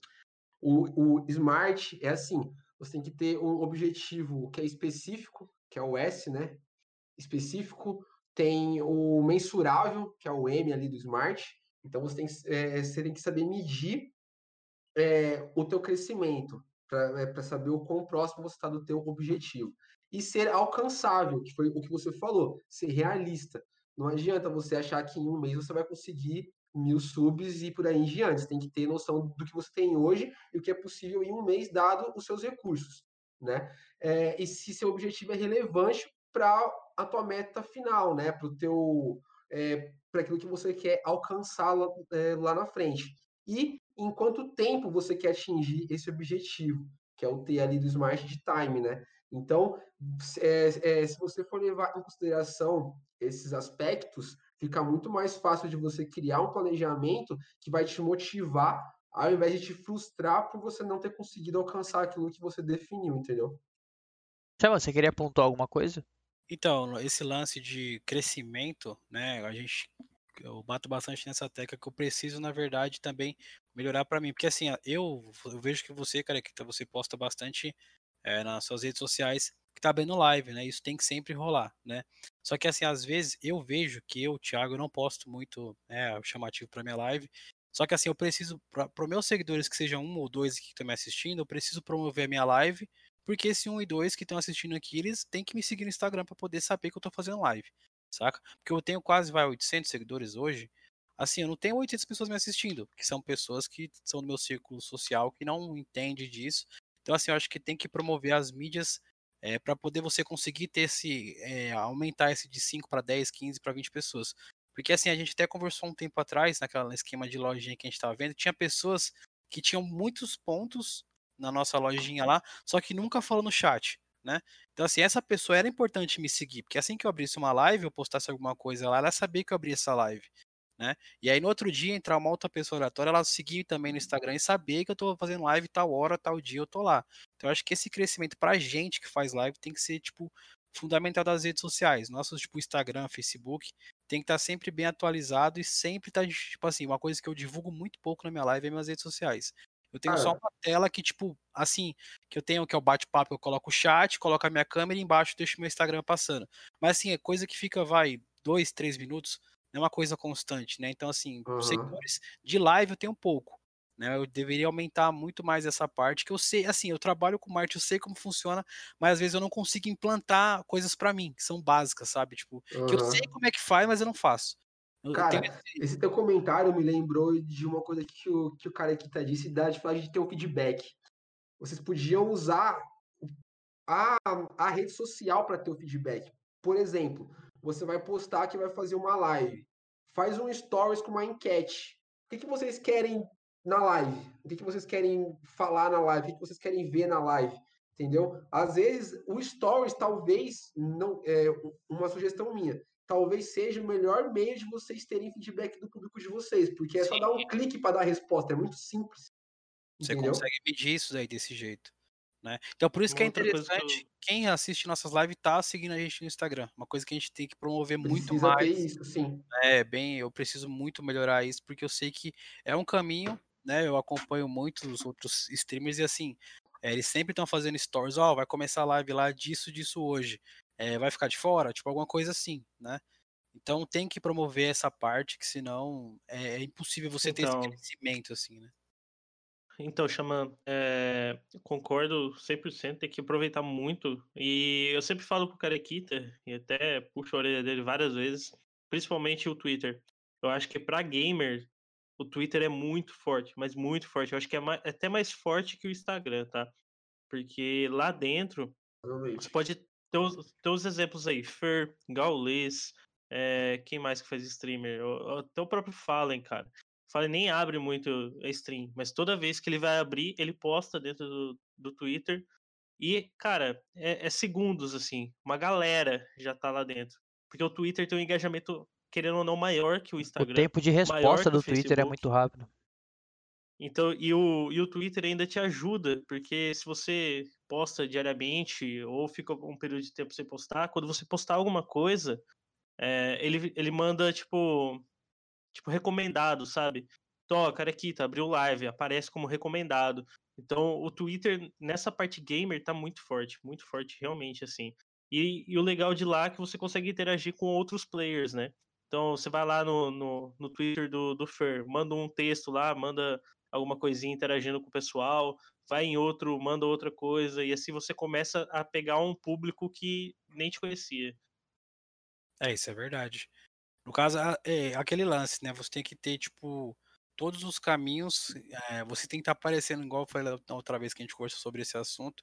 O, o SMART é assim: você tem que ter um objetivo que é específico, que é o S, né? Específico, tem o mensurável, que é o M ali do Smart. Então você tem, é, você tem que saber medir é, o teu crescimento para é, saber o quão próximo você está do teu objetivo. E ser alcançável, que foi o que você falou, ser realista. Não adianta você achar que em um mês você vai conseguir mil subs e por aí em diante. Você tem que ter noção do que você tem hoje e o que é possível em um mês, dado os seus recursos. Né? É, e se seu objetivo é relevante para a tua meta final, né? Para teu é, para aquilo que você quer alcançar lá, é, lá na frente. E em quanto tempo você quer atingir esse objetivo, que é o T ali do Smart de Time, né? Então, é, se você for levar em consideração esses aspectos, fica muito mais fácil de você criar um planejamento que vai te motivar, ao invés de te frustrar por você não ter conseguido alcançar aquilo que você definiu, entendeu? Chama, você queria apontar alguma coisa? Então, esse lance de crescimento, né, a gente eu bato bastante nessa tecla que eu preciso, na verdade, também melhorar para mim, porque assim, eu, eu vejo que você, cara, que você posta bastante é, nas suas redes sociais que tá abrindo live, né? Isso tem que sempre rolar, né? Só que assim, às vezes eu vejo que eu, Thiago, não posto muito né, chamativo para minha live. Só que assim, eu preciso, para os meus seguidores que sejam um ou dois que estão me assistindo, eu preciso promover a minha live porque esse 1 e 2 que estão assistindo aqui, eles têm que me seguir no Instagram para poder saber que eu tô fazendo live, saca? Porque eu tenho quase, vai, 800 seguidores hoje. Assim, eu não tenho 800 pessoas me assistindo, que são pessoas que são do meu círculo social, que não entendem disso. Então, assim, eu acho que tem que promover as mídias é, eh, para poder você conseguir ter esse, é, aumentar esse de 5 para 10, 15 para 20 pessoas. Porque assim, a gente até conversou um tempo atrás, naquela esquema de lojinha que a gente estava vendo, tinha pessoas que tinham muitos pontos na nossa lojinha lá, só que nunca falou no chat, né? Então, assim, essa pessoa era importante me seguir, porque assim que eu abrisse uma live, eu postasse alguma coisa lá, ela sabia que eu abri essa live, né? E aí no outro dia entrar uma outra pessoa aleatória, ela seguir também no Instagram e saber que eu tô fazendo live tal hora, tal dia eu tô lá. Então, eu acho que esse crescimento pra gente que faz live tem que ser, tipo, fundamental das redes sociais. Nossos, tipo, Instagram, Facebook, tem que estar tá sempre bem atualizado e sempre tá, tipo assim, uma coisa que eu divulgo muito pouco na minha live é minhas redes sociais. Eu tenho ah, só uma tela que, tipo, assim, que eu tenho, que é o bate-papo, eu coloco o chat, coloco a minha câmera e embaixo deixo meu Instagram passando. Mas assim, é coisa que fica, vai, dois, três minutos, não é uma coisa constante, né? Então, assim, uhum. seguidores de live eu tenho pouco. Né, eu deveria aumentar muito mais essa parte, que eu sei, assim, eu trabalho com marketing, eu sei como funciona, mas às vezes eu não consigo implantar coisas para mim, que são básicas, sabe? Tipo, uhum. que eu sei como é que faz, mas eu não faço. Cara, esse teu comentário me lembrou de uma coisa que o, que o cara aqui tá disse, da dificuldade de ter um feedback. Vocês podiam usar a, a rede social para ter o feedback. Por exemplo, você vai postar que vai fazer uma live. Faz um stories com uma enquete. O que, que vocês querem na live? O que, que vocês querem falar na live? O que, que vocês querem ver na live? entendeu? Às vezes o Stories talvez não é uma sugestão minha, talvez seja o melhor meio de vocês terem feedback do público de vocês, porque é só dar um clique para dar a resposta, é muito simples. Você entendeu? consegue medir isso daí desse jeito. Né? Então, por isso que é interessante, que quem assiste nossas lives tá seguindo a gente no Instagram. Uma coisa que a gente tem que promover muito Precisa mais. Ter isso, sim. É, bem, eu preciso muito melhorar isso, porque eu sei que é um caminho, né? Eu acompanho muitos outros streamers e assim, é, eles sempre estão fazendo stories, ó, oh, vai começar a live lá disso, disso hoje. É, vai ficar de fora? Tipo, alguma coisa assim, né? Então tem que promover essa parte, que senão é, é impossível você então, ter esse crescimento, assim, né? Então, Xamã, é, concordo 100%, tem que aproveitar muito. E eu sempre falo pro Carequita, e até puxo a orelha dele várias vezes, principalmente o Twitter. Eu acho que para gamer, o Twitter é muito forte, mas muito forte. Eu acho que é, mais, é até mais forte que o Instagram, tá? Porque lá dentro, Realmente. você pode os, ter os exemplos aí, Fer, Gaules, é, quem mais que faz streamer? Até o próprio Fallen, cara. Fallen nem abre muito a stream, mas toda vez que ele vai abrir, ele posta dentro do, do Twitter. E, cara, é, é segundos, assim. Uma galera já tá lá dentro. Porque o Twitter tem um engajamento, querendo ou não, maior que o Instagram. O tempo de resposta do Twitter é muito rápido. Então, e o, e o Twitter ainda te ajuda, porque se você posta diariamente ou fica um período de tempo sem postar, quando você postar alguma coisa, é, ele, ele manda, tipo, tipo, recomendado, sabe? Então, cara aqui, tá, abriu live, aparece como recomendado. Então, o Twitter, nessa parte gamer, tá muito forte, muito forte, realmente, assim. E, e o legal de lá é que você consegue interagir com outros players, né? Então, você vai lá no, no, no Twitter do, do Fer, manda um texto lá, manda alguma coisinha interagindo com o pessoal, vai em outro, manda outra coisa, e assim você começa a pegar um público que nem te conhecia. É, isso é verdade. No caso, é aquele lance, né? Você tem que ter, tipo, todos os caminhos. É, você tem que estar tá aparecendo, igual eu falei da outra vez que a gente conversou sobre esse assunto.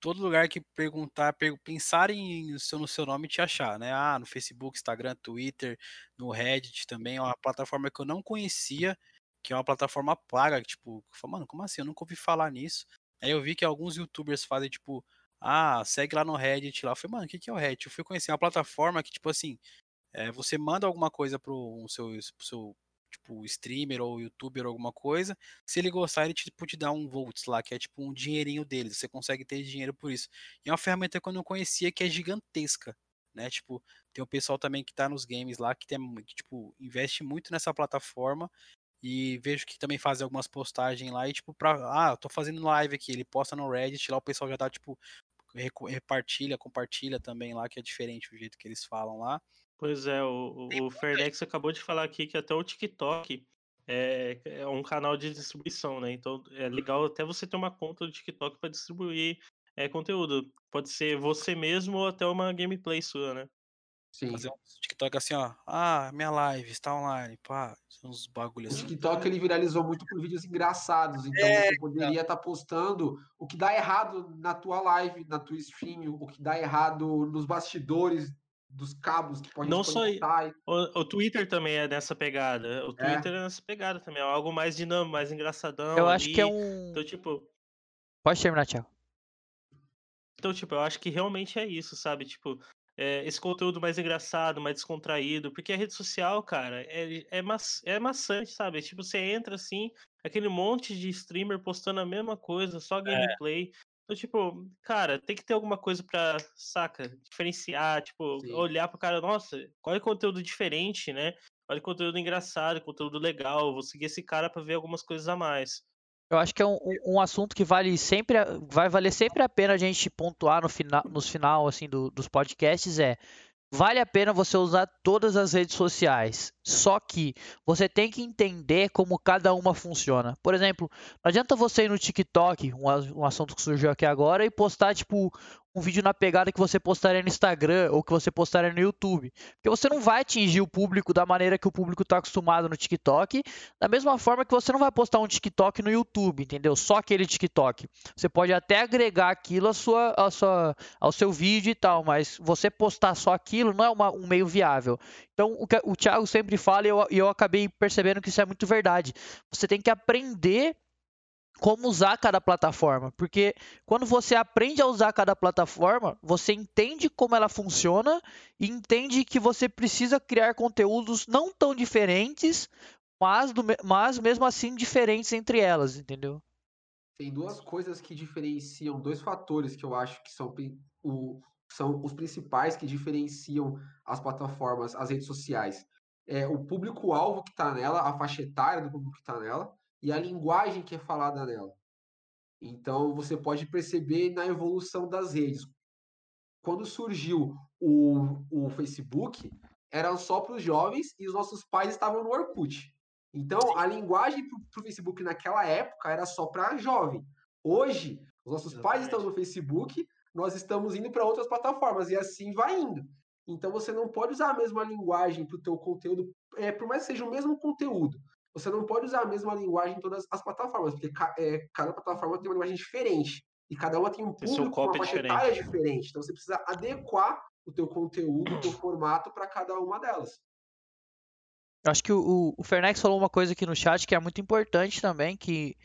Todo lugar que perguntar, pensarem seu, no seu nome te achar, né? Ah, no Facebook, Instagram, Twitter, no Reddit também. É uma plataforma que eu não conhecia, que é uma plataforma paga. Tipo, mano, como assim? Eu nunca ouvi falar nisso. Aí eu vi que alguns youtubers fazem, tipo, ah, segue lá no Reddit lá. Eu falei, mano, o que, que é o Reddit? Eu fui conhecer uma plataforma que, tipo assim, é, você manda alguma coisa pro seu, pro seu tipo, streamer ou youtuber ou alguma coisa. Se ele gostar, ele tipo, te dá um volts lá, que é tipo um dinheirinho deles. Você consegue ter dinheiro por isso. E é uma ferramenta que eu não conhecia que é gigantesca. Né? Tipo, tem o pessoal também que tá nos games lá que, tem, que tipo, investe muito nessa plataforma. E vejo que também faz algumas postagens lá e, tipo, pra. Ah, eu tô fazendo live aqui. Ele posta no Reddit lá, o pessoal já dá, tipo, repartilha, compartilha também lá, que é diferente o jeito que eles falam lá. Pois é, o, o Fernex acabou de falar aqui que até o TikTok é, é, um canal de distribuição, né? Então é legal até você ter uma conta do TikTok para distribuir é, conteúdo. Pode ser você mesmo ou até uma gameplay sua, né? Sim. Fazer um TikTok assim, ó. Ah, minha live está online. Pá, uns bagulhos assim. O TikTok ele viralizou muito por vídeos engraçados. Então é, você poderia estar tá postando o que dá errado na tua live, na tua stream, o que dá errado nos bastidores dos cabos que pode Não só o, o, Twitter também é nessa pegada. O é. Twitter é, é nessa pegada também. É algo mais dinâmico, mais engraçadão. Eu ali. acho que é um. Então, tipo. Pode terminar, Thiago. Então, tipo, eu acho que realmente é isso, sabe? Tipo, é, esse conteúdo mais engraçado, mais descontraído. Porque a rede social, cara, é, é, ma é maçante, sabe? Tipo, você entra assim, aquele monte de streamer postando a mesma coisa, só é. gameplay. Então, tipo, cara, tem que ter alguma coisa pra, saca, diferenciar, tipo, Sim. olhar pro cara, nossa, qual é o conteúdo diferente, né? Olha conteúdo engraçado, conteúdo legal, vou seguir esse cara para ver algumas coisas a mais. Eu acho que é um, um, assunto que vale sempre, vai valer sempre a pena a gente pontuar no final, nos final assim do, dos podcasts é vale a pena você usar todas as redes sociais. Só que você tem que entender como cada uma funciona. Por exemplo, não adianta você ir no TikTok, um, um assunto que surgiu aqui agora, e postar tipo um vídeo na pegada que você postaria no Instagram ou que você postaria no YouTube. Porque você não vai atingir o público da maneira que o público está acostumado no TikTok, da mesma forma que você não vai postar um TikTok no YouTube, entendeu? Só aquele TikTok. Você pode até agregar aquilo à sua, à sua, ao seu vídeo e tal, mas você postar só aquilo não é uma, um meio viável. Então, o que o Thiago sempre fala e eu, eu acabei percebendo que isso é muito verdade. Você tem que aprender como usar cada plataforma, porque quando você aprende a usar cada plataforma, você entende como ela funciona e entende que você precisa criar conteúdos não tão diferentes, mas, do, mas mesmo assim diferentes entre elas, entendeu? Tem duas coisas que diferenciam, dois fatores que eu acho que são, o, são os principais que diferenciam as plataformas, as redes sociais. É o público-alvo que está nela, a faixa etária do público que está nela, e a linguagem que é falada nela. Então, você pode perceber na evolução das redes. Quando surgiu o, o Facebook, era só para os jovens e os nossos pais estavam no Orkut. Então, a linguagem para o Facebook naquela época era só para jovem. Hoje, os nossos Exatamente. pais estão no Facebook, nós estamos indo para outras plataformas e assim vai indo. Então, você não pode usar a mesma linguagem para o teu conteúdo, é, por mais que seja o mesmo conteúdo você não pode usar a mesma linguagem em todas as plataformas, porque ca, é, cada plataforma tem uma linguagem diferente. E cada uma tem um público, uma faixa etária diferente. Então você precisa adequar o teu conteúdo, o teu formato para cada uma delas. Eu acho que o, o Fernex falou uma coisa aqui no chat que é muito importante também, que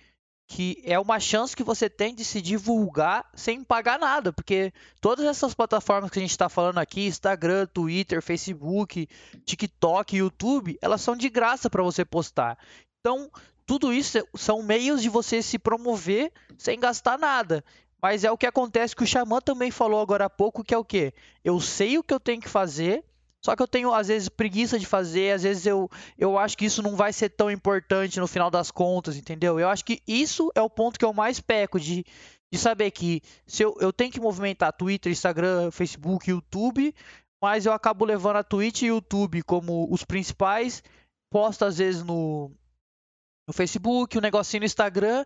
que é uma chance que você tem de se divulgar sem pagar nada, porque todas essas plataformas que a gente está falando aqui, Instagram, Twitter, Facebook, TikTok, YouTube, elas são de graça para você postar. Então, tudo isso são meios de você se promover sem gastar nada. Mas é o que acontece que o Xamã também falou agora há pouco, que é o quê? Eu sei o que eu tenho que fazer, só que eu tenho, às vezes, preguiça de fazer, às vezes eu, eu acho que isso não vai ser tão importante no final das contas, entendeu? Eu acho que isso é o ponto que eu mais peco, de, de saber que se eu, eu tenho que movimentar Twitter, Instagram, Facebook, YouTube, mas eu acabo levando a Twitch e YouTube como os principais, posto às vezes no, no Facebook, um negocinho no Instagram,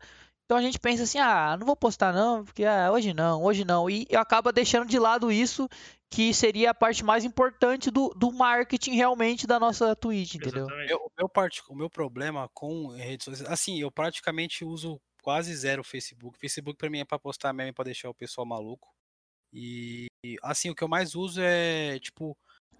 então a gente pensa assim, ah, não vou postar não, porque ah, hoje não, hoje não. E eu acaba deixando de lado isso que seria a parte mais importante do, do marketing realmente da nossa Twitch, entendeu? o, meu part... o meu problema com redes sociais, assim, eu praticamente uso quase zero Facebook. Facebook para mim é para postar meme para deixar o pessoal maluco. E assim, o que eu mais uso é tipo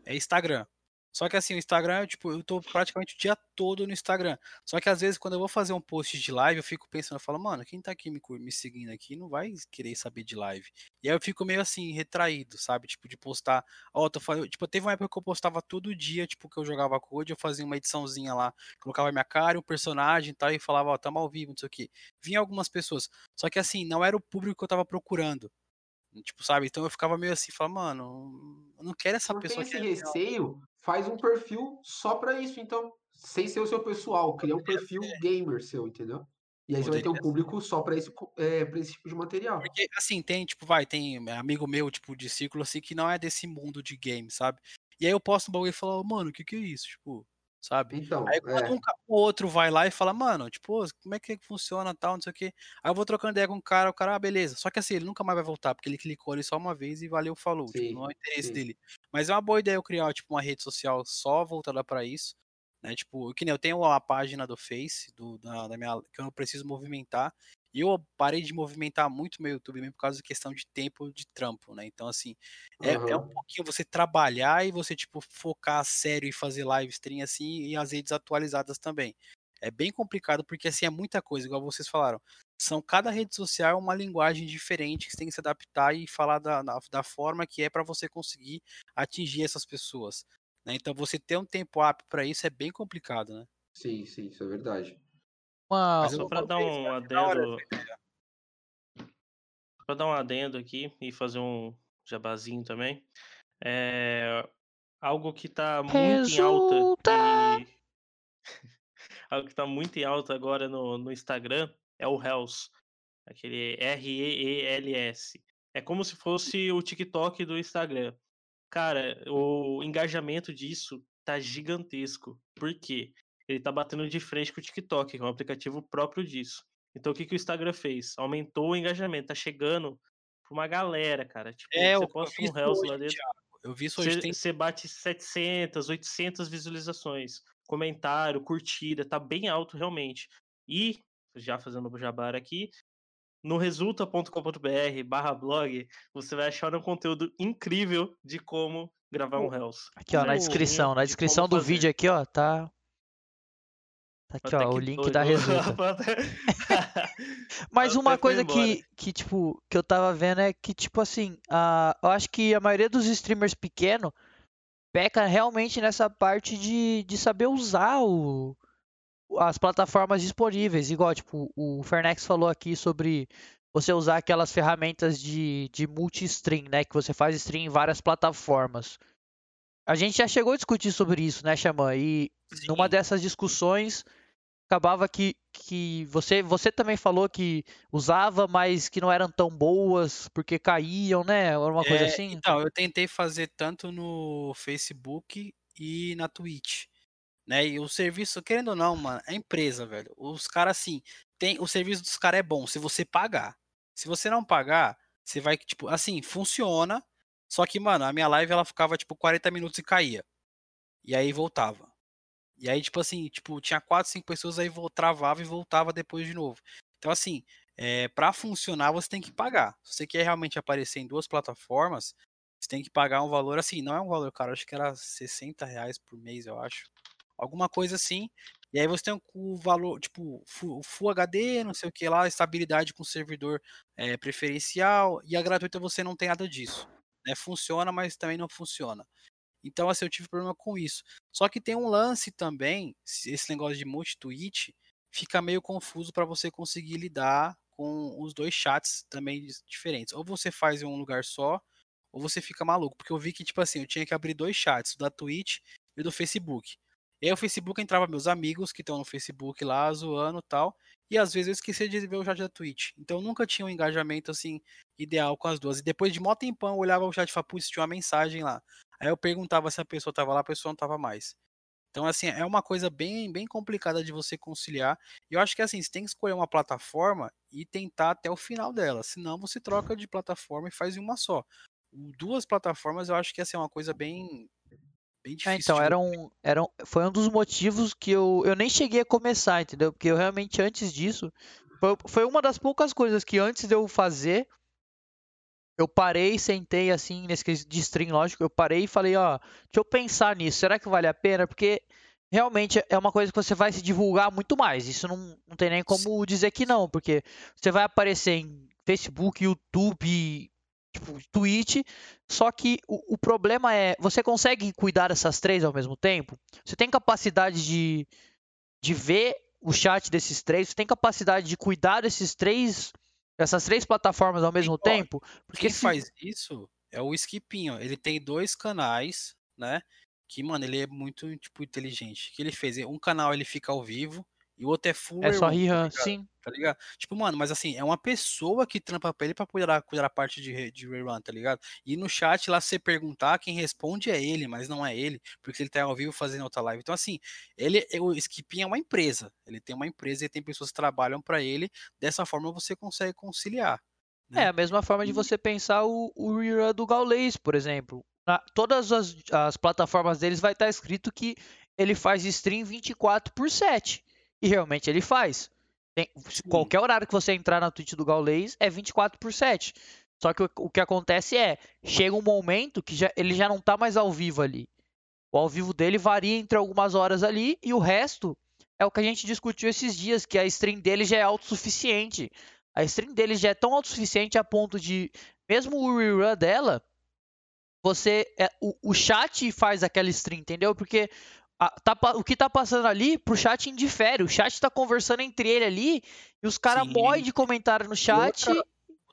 é Instagram. Só que assim, o Instagram, tipo, eu tô praticamente o dia todo no Instagram. Só que às vezes quando eu vou fazer um post de live, eu fico pensando, eu falo, mano, quem tá aqui me, me seguindo aqui não vai querer saber de live. E aí eu fico meio assim, retraído, sabe? Tipo, de postar. Ó, tô falando, tipo, teve uma época que eu postava todo dia, tipo, que eu jogava code, eu fazia uma ediçãozinha lá, colocava minha cara, o um personagem e tal, e falava, ó, tamo ao vivo, não sei o quê. Vinha algumas pessoas. Só que assim, não era o público que eu tava procurando. Tipo, sabe? Então eu ficava meio assim, falava, mano, eu não quero essa não pessoa tem esse receio, faz um perfil só para isso, então, sem ser o seu pessoal, cria um perfil gamer seu, entendeu? E aí você vai ter um público só para esse, é, pra esse tipo de material. Porque, assim, tem, tipo, vai, tem amigo meu, tipo, de círculo, assim, que não é desse mundo de game, sabe? E aí eu posto um bagulho e falo, mano, o que que é isso? Tipo, sabe? Então, aí quando é. um o outro vai lá e fala, mano, tipo, como é que funciona tal, não sei o quê. Aí eu vou trocando ideia com o cara, o cara, ah, beleza. Só que assim, ele nunca mais vai voltar, porque ele clicou ali só uma vez e valeu, falou. Tipo, sim, tipo, não é o interesse sim. dele. Mas é uma boa ideia eu criar, tipo, uma rede social só voltada para isso. Né? Tipo, que nem eu tenho a página do Face, do, da, da minha, que eu não preciso movimentar. E eu parei de movimentar muito meu YouTube mesmo por causa da questão de tempo de trampo, né? Então, assim, é, uhum. é, um pouquinho você trabalhar e você, tipo, focar sério e fazer live stream assim e as redes atualizadas também. É bem complicado porque, assim, é muita coisa, igual vocês falaram. São cada rede social é uma linguagem diferente que você tem que se adaptar e falar da, da forma que é para você conseguir atingir essas pessoas. Né? Então, você ter um tempo apto para isso é bem complicado, né? Sim, sim, isso é verdade. Uma... Só para dar um adendo. Para dar um adendo aqui e fazer um jabazinho também. É algo que está muito Resulta. em alta. E... <laughs> algo que está muito em alta agora no, no Instagram é o Reels. Aquele R-E-E-L-S. É como se fosse o TikTok do Instagram. Cara, o engajamento disso tá gigantesco. Por quê? Ele tá batendo de frente com o TikTok, que é um aplicativo próprio disso. Então o que, que o Instagram fez? Aumentou o engajamento, tá chegando pra uma galera, cara. Tipo, é, você posta um Reels lá dentro. Eu vi isso hoje. Você tem... bate 700, 800 visualizações, comentário, curtida, tá bem alto realmente. E, já fazendo o jabar aqui, no resulta.com.br barra blog, você vai achar um conteúdo incrível de como gravar um Reels. Aqui, ó, na descrição, na descrição do vídeo aqui, ó, tá Tá aqui, ó, o link da resulta. <laughs> <laughs> Mas uma coisa que, que, tipo, que eu tava vendo é que, tipo assim, a, eu acho que a maioria dos streamers pequenos peca realmente nessa parte de, de saber usar o, as plataformas disponíveis. Igual, tipo, o Fernex falou aqui sobre você usar aquelas ferramentas de, de multi-stream, né? Que você faz stream em várias plataformas. A gente já chegou a discutir sobre isso, né, Xamã? E Sim. numa dessas discussões acabava que, que você, você também falou que usava, mas que não eram tão boas porque caíam, né? Era uma coisa é, assim? Então, eu tentei fazer tanto no Facebook e na Twitch. Né? E o serviço, querendo ou não, mano, é empresa, velho. Os caras, assim, tem, o serviço dos caras é bom se você pagar. Se você não pagar, você vai, tipo, assim, funciona. Só que, mano, a minha live ela ficava, tipo, 40 minutos e caía. E aí voltava. E aí, tipo assim, tipo, tinha quatro, cinco pessoas, aí travava e voltava depois de novo. Então, assim, é, eh, para funcionar, você tem que pagar. Se você quer realmente aparecer em duas plataformas, você tem que pagar um valor assim, não é um valor, cara, acho que era 60 reais por mês, eu acho. Alguma coisa assim. E aí você tem o valor, tipo, Full HD, não sei o que lá, estabilidade com servidor é, preferencial, e a gratuita você não tem nada disso. Né? Funciona, mas também não funciona. Então, assim, eu tive problema com isso. Só que tem um lance também, esse negócio de multi-tweet, fica meio confuso para você conseguir lidar com os dois chats também diferentes. Ou você faz em um lugar só, ou você fica maluco. Porque eu vi que, tipo assim, eu tinha que abrir dois chats, o da Twitch e o do Facebook. E aí o Facebook entrava meus amigos que estão no Facebook lá, zoando e tal. E às vezes eu esquecia de ver o chat da Twitch. Então eu nunca tinha um engajamento assim ideal com as duas. E depois de mó tempão eu olhava o chat e falava, putz, tinha uma mensagem lá. Aí eu perguntava se a pessoa estava lá, a pessoa não estava mais. Então, assim, é uma coisa bem, bem complicada de você conciliar. E eu acho que, assim, você tem que escolher uma plataforma e tentar até o final dela. Senão, você troca de plataforma e faz em uma só. Duas plataformas, eu acho que, assim, é uma coisa bem, bem é, difícil. É, então, era um, era um, foi um dos motivos que eu, eu nem cheguei a começar, entendeu? Porque eu realmente, antes disso, foi, foi uma das poucas coisas que antes de eu fazer, eu parei, sentei assim, nesse de stream, lógico, eu parei e falei, ó, deixa eu pensar nisso, será que vale a pena? Porque realmente é uma coisa que você vai se divulgar muito mais. Isso não, não tem nem como dizer que não, porque você vai aparecer em Facebook, YouTube, tipo, Twitch, só que o, o problema é, você consegue cuidar dessas três ao mesmo tempo? Você tem capacidade de, de ver o chat desses três? Você tem capacidade de cuidar desses três essas três plataformas ao mesmo Quem, tempo. Porque quem se... faz isso é o Skipinho. Ele tem dois canais, né? Que, mano, ele é muito, tipo, inteligente. O que ele fez? Um canal ele fica ao vivo e o outro é full. É só rerun, tá sim. Tá ligado? Tipo, mano, mas assim, é uma pessoa que trampa pra ele pra cuidar, cuidar a parte de, de rerun, tá ligado? E no chat lá, se você perguntar, quem responde é ele, mas não é ele, porque ele tá ao vivo fazendo outra live. Então, assim, ele, o Skipin é uma empresa. Ele tem uma empresa e tem pessoas que trabalham para ele. Dessa forma você consegue conciliar. Né? É a mesma forma de você pensar o, o rerun do Gaules, por exemplo. Na, todas as, as plataformas deles vai estar escrito que ele faz stream 24 por 7. E realmente ele faz. Tem, qualquer horário que você entrar na Twitch do Gaules é 24 por 7. Só que o, o, que acontece é, chega um momento que já, ele já não está mais ao vivo ali. O ao vivo dele varia entre algumas horas ali e o resto é o que a gente discutiu esses dias, que a stream dele já é autossuficiente. A stream dele já é tão autossuficiente a ponto de, mesmo o rerun dela, você é, o, o chat faz aquela stream, entendeu? Porque a, tá, o que tá passando ali pro chat indifere. O chat tá conversando entre ele ali e os caras morrem de comentário no chat. Outra,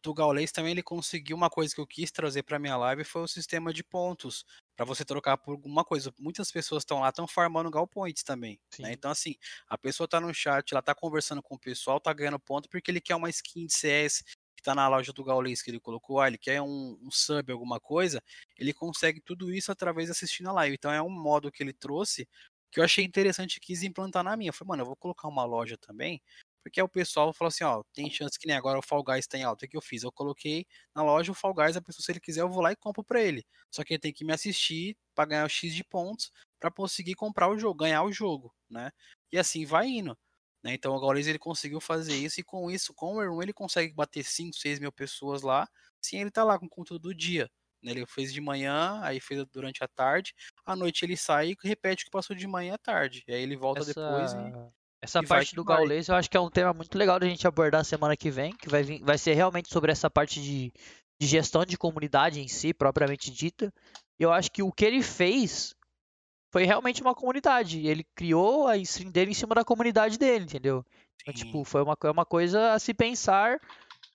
do Gaules também ele conseguiu uma coisa que eu quis trazer para minha live foi o sistema de pontos para você trocar por alguma coisa. Muitas pessoas estão lá, estão farmando Gal Points também. Né? Então, assim, a pessoa tá no chat, ela tá conversando com o pessoal, tá ganhando ponto porque ele quer uma skin de CS que tá na loja do Gaules que ele colocou, ah, ele quer um, um sub, alguma coisa, ele consegue tudo isso através de assistindo a live. Então é um modo que ele trouxe que eu achei interessante e quis implantar na minha. Eu falei, mano, eu vou colocar uma loja também, porque o pessoal falou assim, ó, tem chance que nem agora o Fall Guys tem alta. O que eu fiz? Eu coloquei na loja o Fall Guys, a pessoa, se ele quiser, eu vou lá e compro pra ele. Só que ele tem que me assistir para ganhar o X de pontos para conseguir comprar o jogo, ganhar o jogo, né? E assim vai indo. Né? Então o Gaules ele conseguiu fazer isso e com isso, com o ele consegue bater 5, 6 mil pessoas lá, sim ele tá lá com o conteúdo do dia. Né? Ele fez de manhã, aí fez durante a tarde, à noite ele sai e repete o que passou de manhã à tarde. E aí ele volta essa, depois e. Essa parte do Gaules eu acho que é um tema muito legal da gente abordar semana que vem, que vai, vir, vai ser realmente sobre essa parte de, de gestão de comunidade em si, propriamente dita. E eu acho que o que ele fez foi realmente uma comunidade. Ele criou a stream dele em cima da comunidade dele, entendeu? Então, tipo, foi uma, uma coisa a se pensar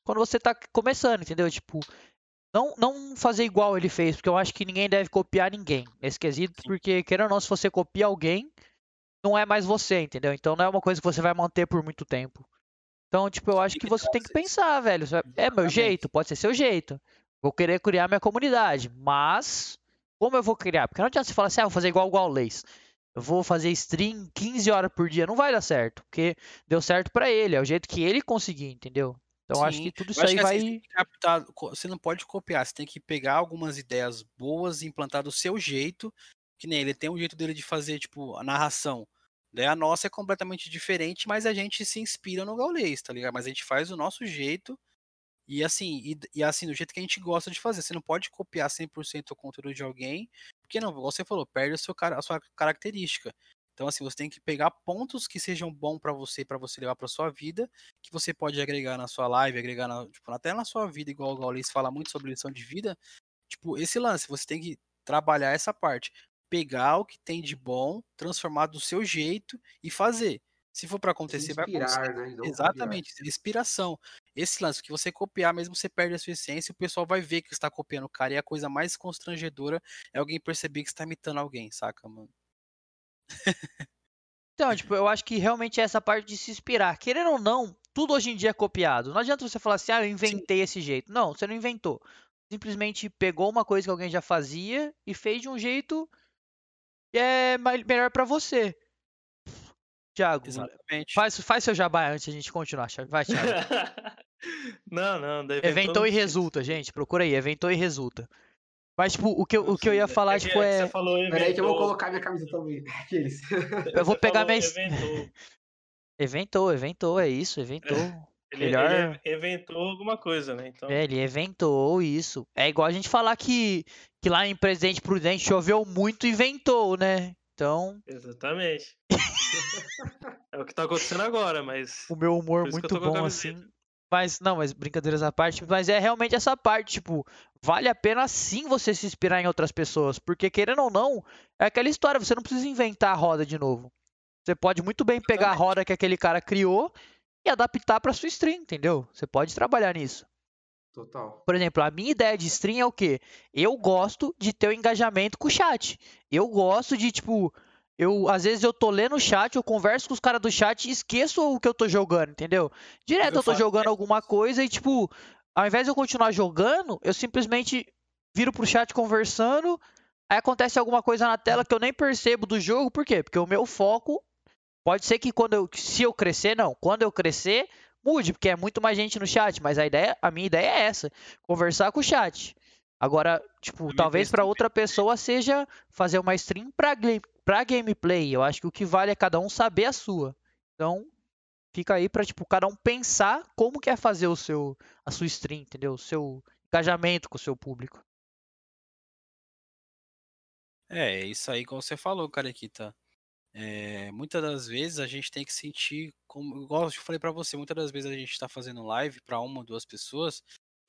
quando você tá começando, entendeu? Tipo, não, não fazer igual ele fez, porque eu acho que ninguém deve copiar ninguém nesse quesito, Sim. porque, querendo ou não, se você copia alguém, não é mais você, entendeu? Então não é uma coisa que você vai manter por muito tempo. Então, tipo, eu acho que você tem que pensar, velho. É meu jeito, pode ser seu jeito. Vou querer criar minha comunidade, mas como eu vou criar? Porque não adianta você falar assim, ah, vou fazer igual o Gaules. Eu vou fazer stream 15 horas por dia. Não vai dar certo, porque deu certo para ele. É o jeito que ele conseguir, entendeu? Então Sim. acho que tudo isso aí vai. Captar, você não pode copiar, você tem que pegar algumas ideias boas e implantar do seu jeito. Que nem ele tem um jeito dele de fazer, tipo, a narração. Daí a nossa é completamente diferente, mas a gente se inspira no gaulês, tá ligado? Mas a gente faz do nosso jeito e assim, e, e, assim, do jeito que a gente gosta de fazer. Você não pode copiar 100% o conteúdo de alguém, porque não, você falou, perde a sua, a sua característica. Então, assim, você tem que pegar pontos que sejam bons para você, para você levar para sua vida, que você pode agregar na sua live, agregar na, tipo, até na sua vida, igual o Gaules fala muito sobre lição de vida. Tipo, esse lance, você tem que trabalhar essa parte. Pegar o que tem de bom, transformar do seu jeito e fazer. Se for para acontecer, vai acontecer. Né? Exatamente, inspiração. Esse lance que você copiar, mesmo você perde a sua essência, o pessoal vai ver que está copiando o cara. E a coisa mais constrangedora é alguém perceber que está imitando alguém, saca, mano? Então, tipo, eu acho que realmente é essa parte de se inspirar. Querendo ou não, tudo hoje em dia é copiado. Não adianta você falar assim, ah, eu inventei Sim. esse jeito. Não, você não inventou. Simplesmente pegou uma coisa que alguém já fazia e fez de um jeito que é melhor para você. Tiago, faz, faz seu jabá antes de a gente continuar. Vai, Thiago. <laughs> não, não. Eventou e resulta, gente. Procura aí, eventou e resulta. Mas, tipo, o que, eu, o que eu ia falar, é que, tipo, é. Falou, Peraí que eu vou colocar minha camisa também. <laughs> Aqueles. Eu vou pegar minha. <laughs> Eventou. eventou, é isso, eventou. Ele, Melhor... ele eventou alguma coisa, né? Então... É, ele eventou isso. É igual a gente falar que, que lá em Presidente Prudente choveu muito e ventou, né? Então. Exatamente. É o que tá acontecendo agora, mas. O meu humor muito bom, assim. Mas, não, mas brincadeiras à parte, mas é realmente essa parte, tipo, vale a pena sim você se inspirar em outras pessoas, porque querendo ou não, é aquela história, você não precisa inventar a roda de novo. Você pode muito bem pegar a roda que aquele cara criou e adaptar para sua stream, entendeu? Você pode trabalhar nisso. Total. Por exemplo, a minha ideia de stream é o quê? Eu gosto de ter o um engajamento com o chat. Eu gosto de, tipo, eu às vezes eu tô lendo o chat, eu converso com os caras do chat e esqueço o que eu tô jogando, entendeu? Direto eu, eu tô jogando alguma coisa e tipo, ao invés de eu continuar jogando, eu simplesmente viro pro chat conversando, aí acontece alguma coisa na tela que eu nem percebo do jogo, por quê? Porque o meu foco pode ser que quando eu se eu crescer, não, quando eu crescer, mude, porque é muito mais gente no chat, mas a ideia, a minha ideia é essa, conversar com o chat. Agora, tipo, talvez para outra pessoa seja fazer uma stream para para gameplay, eu acho que o que vale é cada um saber a sua. Então, fica aí para tipo cada um pensar como quer fazer o seu a sua stream, entendeu? O seu engajamento com o seu público. É, isso aí como você falou, Carequita. É, muitas das vezes a gente tem que sentir, como igual eu falei para você, muitas das vezes a gente está fazendo live para uma ou duas pessoas,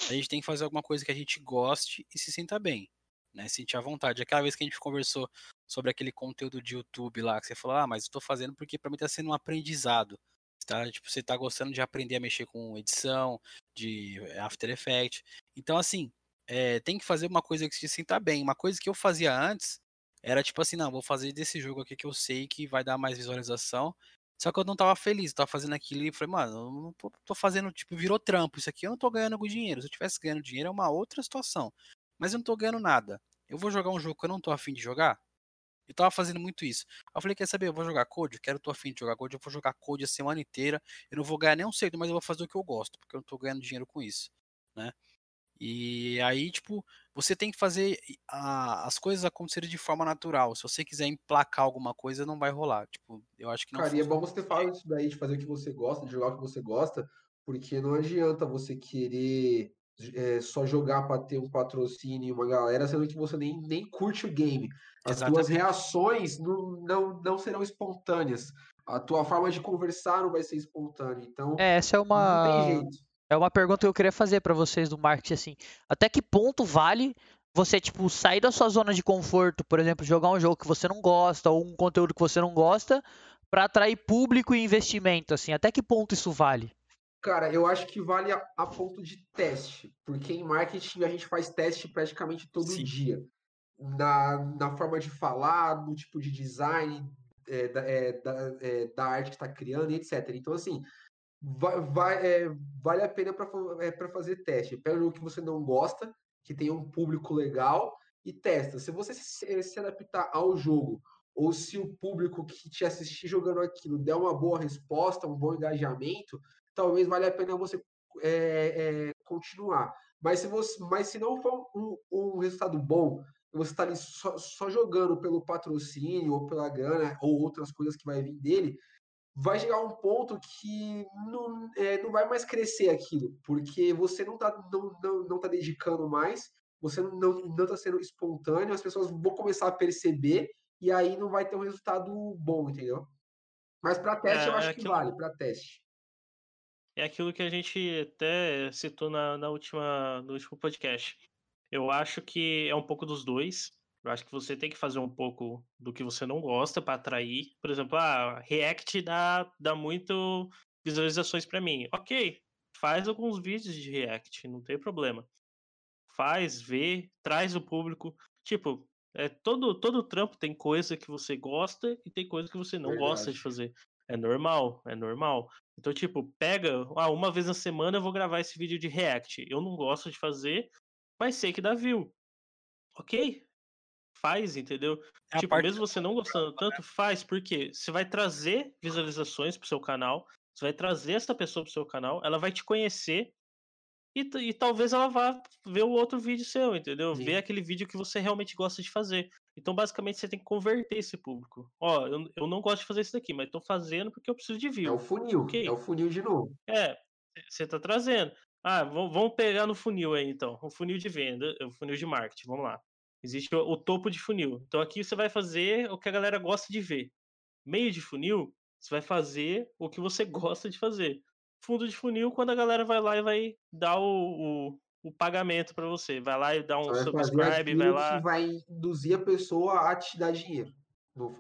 a gente tem que fazer alguma coisa que a gente goste e se sinta bem, né? Sentir à vontade. Aquela vez que a gente conversou sobre aquele conteúdo de YouTube lá, que você falou, ah, mas eu tô fazendo porque para mim tá sendo um aprendizado. Tá? Tipo, você tá gostando de aprender a mexer com edição, de After Effects. Então, assim, é, tem que fazer uma coisa que se sinta bem. Uma coisa que eu fazia antes era tipo assim, não, vou fazer desse jogo aqui que eu sei que vai dar mais visualização. Só que eu não tava feliz, eu tava fazendo aquilo e falei, mano, eu não tô, tô, fazendo, tipo, virou trampo. Isso aqui eu não tô ganhando com dinheiro. Se eu tivesse ganhando dinheiro é uma outra situação. Mas eu não tô ganhando nada. Eu vou jogar um jogo que eu não tô afim de jogar? Eu tava fazendo muito isso. Eu falei, quer saber, eu vou jogar Code? Quero, tô afim de jogar Code, eu vou jogar Code a semana inteira. Eu não vou ganhar nem um cedo, mas eu vou fazer o que eu gosto, porque eu não tô ganhando dinheiro com isso, né? E aí, tipo, você tem que fazer a, as coisas acontecerem de forma natural. Se você quiser emplacar alguma coisa, não vai rolar. Tipo, eu acho que não Cara, e é bom você falar isso daí, de fazer o que você gosta, de jogar o que você gosta, porque não adianta você querer é, só jogar para ter um patrocínio e uma galera, sendo que você nem, nem curte o game. As Exatamente. reações não, não, não serão espontâneas. a tua forma de conversar não vai ser espontânea. Então, é, essa é uma não tem jeito. É uma pergunta que eu queria fazer para vocês do marketing assim. Até que ponto vale você tipo sair da sua zona de conforto, por exemplo, jogar um jogo que você não gosta ou um conteúdo que você não gosta para atrair público e investimento assim? Até que ponto isso vale? Cara, eu acho que vale a, a ponto de teste, porque em marketing a gente faz teste praticamente todo Sim. dia. Na, na forma de falar, no tipo de design, é, da, é, da, é, da, arte que está criando, etc. Então, assim, vai, vai é, vale a pena para é, fazer teste. Pega um jogo que você não gosta, que tenha um público legal, e testa. Se você se, se adaptar ao jogo, ou se o público que te assistir jogando aquilo der uma boa resposta, um bom engajamento, talvez valha a pena você é, é, continuar. Mas se, você, mas se não for um, um resultado bom, você está ali só, só, jogando pelo patrocínio ou pela grana ou outras coisas que vai vir dele, vai chegar um ponto que não, é, não vai mais crescer aquilo, porque você não está não, não, não tá dedicando mais, você não está sendo espontâneo, as pessoas vão começar a perceber e aí não vai ter um resultado bom, entendeu? Mas para teste é, eu acho é que vale, para teste. É aquilo que a gente até citou na, na última, no último podcast. Eu acho que é um pouco dos dois. Eu acho que você tem que fazer um pouco do que você não gosta para atrair. Por exemplo, a ah, React dá, dá muito visualizações para mim. Ok, faz alguns vídeos de React, não tem problema. Faz, vê, traz o público. Tipo, é, todo, todo trampo tem coisa que você gosta e tem coisa que você não Verdade. gosta de fazer. É normal, é normal. Então, tipo, pega, ah, uma vez na semana eu vou gravar esse vídeo de React. Eu não gosto de fazer, mas sei que dá view. Ok? Faz, entendeu? É tipo, mesmo você não gostando né? tanto, faz, porque você vai trazer visualizações pro seu canal, você vai trazer essa pessoa pro seu canal, ela vai te conhecer e, e talvez ela vá ver o outro vídeo seu, entendeu? Sim. Ver aquele vídeo que você realmente gosta de fazer. Então, basicamente, você tem que converter esse público. Ó, eu, eu não gosto de fazer isso daqui, mas tô fazendo porque eu preciso de view. É o funil, okay? é o funil de novo. É, você tá trazendo. Ah, vamos pegar no funil aí, então. O funil de venda, o funil de marketing, vamos lá. Existe o, o topo de funil. Então, aqui você vai fazer o que a galera gosta de ver. Meio de funil, você vai fazer o que você <laughs> gosta de fazer. Fundo de funil, quando a galera vai lá e vai dar o, o o pagamento para você. Vai lá e dá um vai subscribe, vai lá. Que vai induzir a pessoa a te dar dinheiro no,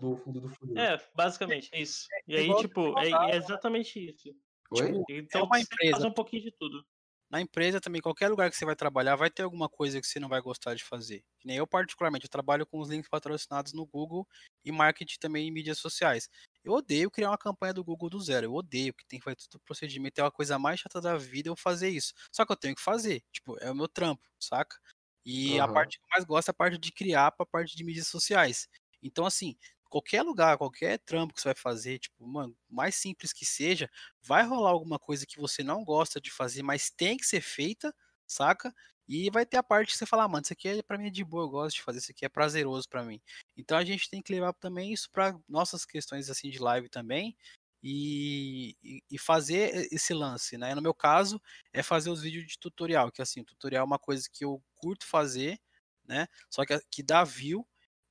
do, fundo do funil. É, basicamente, é isso. E aí, tipo, é, é, exatamente isso. Tipo, então é uma empresa. faz um pouquinho de tudo. Na empresa também, qualquer lugar que você vai trabalhar, vai ter alguma coisa que você não vai gostar de fazer. Que nem eu, particularmente, eu trabalho com os links patrocinados no Google e marketing também em mídias sociais. Eu odeio criar uma campanha do Google do zero. Eu odeio, que tem que fazer todo o procedimento. É uma coisa mais chata da vida eu fazer isso. Só que eu tenho que fazer. Tipo, é o meu trampo, saca? E uhum. a parte que eu mais gosto é a parte de criar para a parte de mídias sociais. Então, assim, qualquer lugar, qualquer trampo que você vai fazer, tipo, mano, mais simples que seja, vai rolar alguma coisa que você não gosta de fazer, mas tem que ser feita, saca? E vai ter a parte que você fala, ah, mano, isso aqui é para mim é de boa, eu gosto de fazer, isso aqui é prazeroso para mim. Então a gente tem que levar também isso para nossas questões assim de live também e, e, fazer esse lance, né? No meu caso, é fazer os vídeos de tutorial, que assim, tutorial é uma coisa que eu curto fazer, né? Só que, que dá view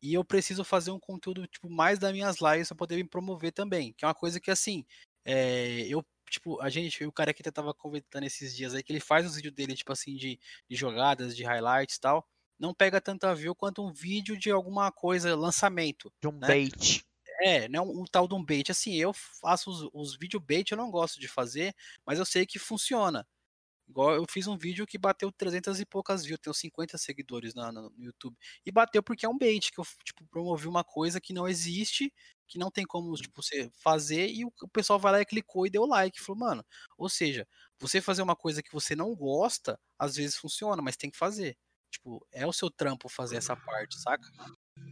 e eu preciso fazer um conteúdo tipo mais das minhas lives para poder me promover também, que é uma coisa que assim, é, eu tipo, a gente, o cara que tava comentando esses dias aí, que ele faz os vídeos dele, tipo assim, de, de jogadas, de highlights e tal, não pega tanta view quanto um vídeo de alguma coisa, lançamento. De um né? bait. É, né, um, um, tal de um bait. Assim, eu faço os, os vídeo bait, eu não gosto de fazer, mas eu sei que funciona. Igual eu fiz um vídeo que bateu 300 e poucas views, tenho 50 seguidores na, no YouTube. E bateu porque é um bait, que eu tipo, promovi uma coisa que não existe que não tem como tipo, você fazer e o pessoal vai lá e clicou e deu like. Falou, mano, ou seja, você fazer uma coisa que você não gosta, às vezes funciona, mas tem que fazer. Tipo, é o seu trampo fazer essa parte, saca?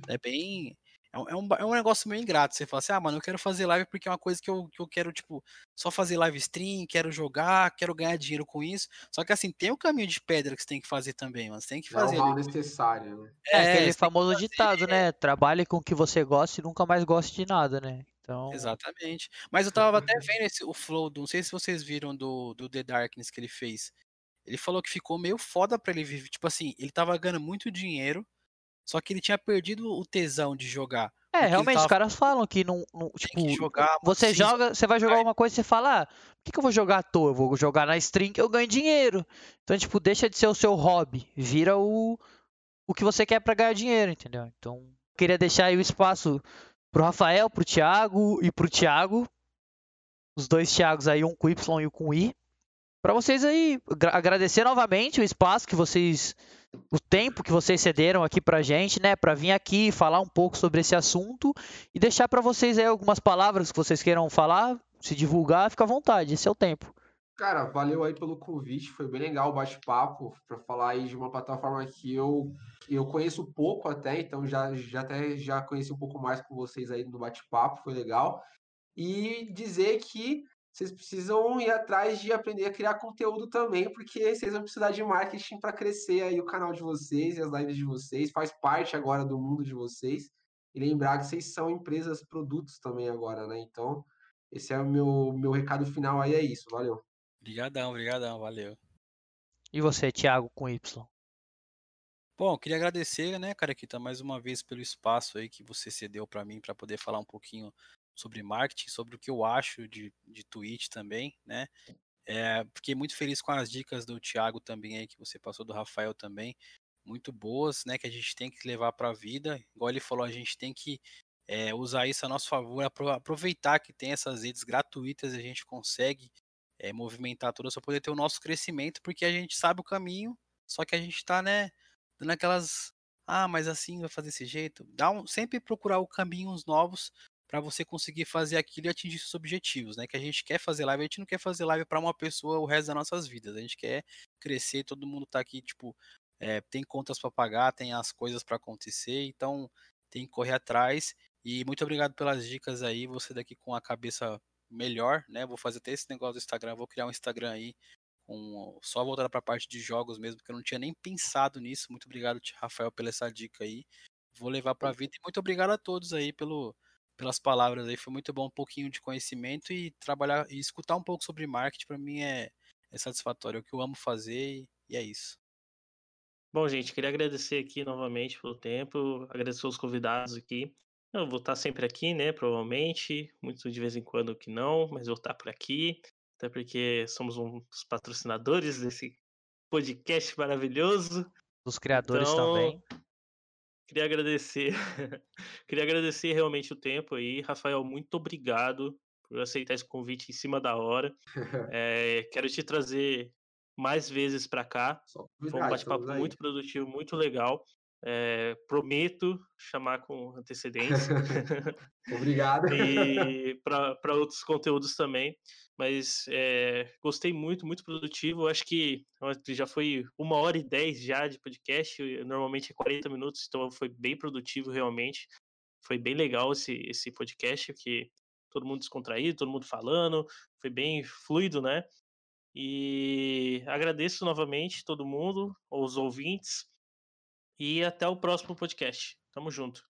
É bem. É um, é um, é um negócio meio ingrato. Você fala assim, ah, mano, eu quero fazer live porque é uma coisa que eu, que eu quero, tipo, só fazer live stream, quero jogar, quero ganhar dinheiro com isso. Só que assim, tem o um caminho de pedra que você tem que fazer também, mano. Você tem que fazer. É o mal necessário, né? É, é aquele famoso ditado, né? Trabalhe com o que você gosta e nunca mais goste de nada, né? Então... Exatamente. Mas eu tava até vendo esse, o flow, do, não sei se vocês viram do, do The Darkness que ele fez. Ele falou que ficou meio foda pra ele viver. Tipo assim, ele tava ganhando muito dinheiro, só que ele tinha perdido o tesão de jogar. É, realmente, tava... os caras falam que não. não tipo, jogar, você joga, você vai jogar alguma coisa e você fala, ah, por que, que eu vou jogar à toa? Eu vou jogar na stream que eu ganho dinheiro. Então, tipo, deixa de ser o seu hobby, vira o, o que você quer para ganhar dinheiro, entendeu? Então, queria deixar aí o espaço pro Rafael, pro Thiago e pro Thiago. Os dois Thiagos aí, um com Y e um com I. Para vocês aí, agradecer novamente o espaço que vocês o tempo que vocês cederam aqui pra gente, né, para vir aqui falar um pouco sobre esse assunto e deixar para vocês aí algumas palavras que vocês queiram falar, se divulgar, fica à vontade, esse é o tempo. Cara, valeu aí pelo convite, foi bem legal o bate-papo para falar aí de uma plataforma que eu eu conheço pouco até, então já já até já conheci um pouco mais com vocês aí no bate-papo, foi legal. E dizer que vocês precisam ir atrás de aprender a criar conteúdo também, porque vocês vão precisar de marketing para crescer aí o canal de vocês e as lives de vocês, faz parte agora do mundo de vocês. E lembrar que vocês são empresas, produtos também agora, né? Então, esse é o meu, meu recado final aí, é isso. Valeu. Obrigadão, obrigadão, valeu. E você, Thiago, com Y? Bom, queria agradecer, né, cara, aqui tá mais uma vez pelo espaço aí que você cedeu para mim para poder falar um pouquinho sobre marketing, sobre o que eu acho de, de Twitch também, né? É, fiquei muito feliz com as dicas do Thiago também aí, que você passou, do Rafael também, muito boas, né? Que a gente tem que levar para a vida. Igual ele falou, a gente tem que é, usar isso a nosso favor, aproveitar que tem essas redes gratuitas, a gente consegue é, movimentar todas para poder ter o nosso crescimento, porque a gente sabe o caminho, só que a gente está, né, dando aquelas, ah, mas assim vai fazer desse jeito. Dá um, sempre procurar o caminhos novos para você conseguir fazer aquilo e atingir seus objetivos, né? Que a gente quer fazer live, a gente não quer fazer live para uma pessoa o resto das nossas vidas. A gente quer crescer, todo mundo tá aqui, tipo, é, tem contas para pagar, tem as coisas para acontecer, então tem que correr atrás. E muito obrigado pelas dicas aí, você daqui com a cabeça melhor, né? Vou fazer até esse negócio do Instagram, vou criar um Instagram aí com só voltar para a parte de jogos mesmo, porque eu não tinha nem pensado nisso. Muito obrigado, Rafael, pela essa dica aí. Vou levar para a vida e muito obrigado a todos aí pelo pelas palavras aí. Foi muito bom um pouquinho de conhecimento e trabalhar e escutar um pouco sobre marketing para mim é, é satisfatório. É o que eu amo fazer e, e é isso. Bom, gente, queria agradecer aqui novamente pelo tempo, agradecer os convidados aqui. Eu vou estar sempre aqui, né? Provavelmente, muito de vez em quando que não, mas vou estar por aqui, até porque somos um dos patrocinadores desse podcast maravilhoso. Dos criadores então, também. Queria agradecer, <laughs> queria agradecer realmente o tempo aí, Rafael. Muito obrigado por aceitar esse convite em cima da hora. É, <laughs> quero te trazer mais vezes para cá. Foi um bate-papo muito produtivo, muito legal. É, prometo chamar com antecedência. <laughs> Obrigado. e para outros conteúdos também. Mas é, gostei muito, muito produtivo. Acho que já foi uma hora e dez já de podcast. Normalmente é 40 minutos, então foi bem produtivo realmente. Foi bem legal esse, esse podcast, que todo mundo descontraído, todo mundo falando, foi bem fluido, né? E agradeço novamente todo mundo, os ouvintes, e até o próximo podcast. Tamo junto.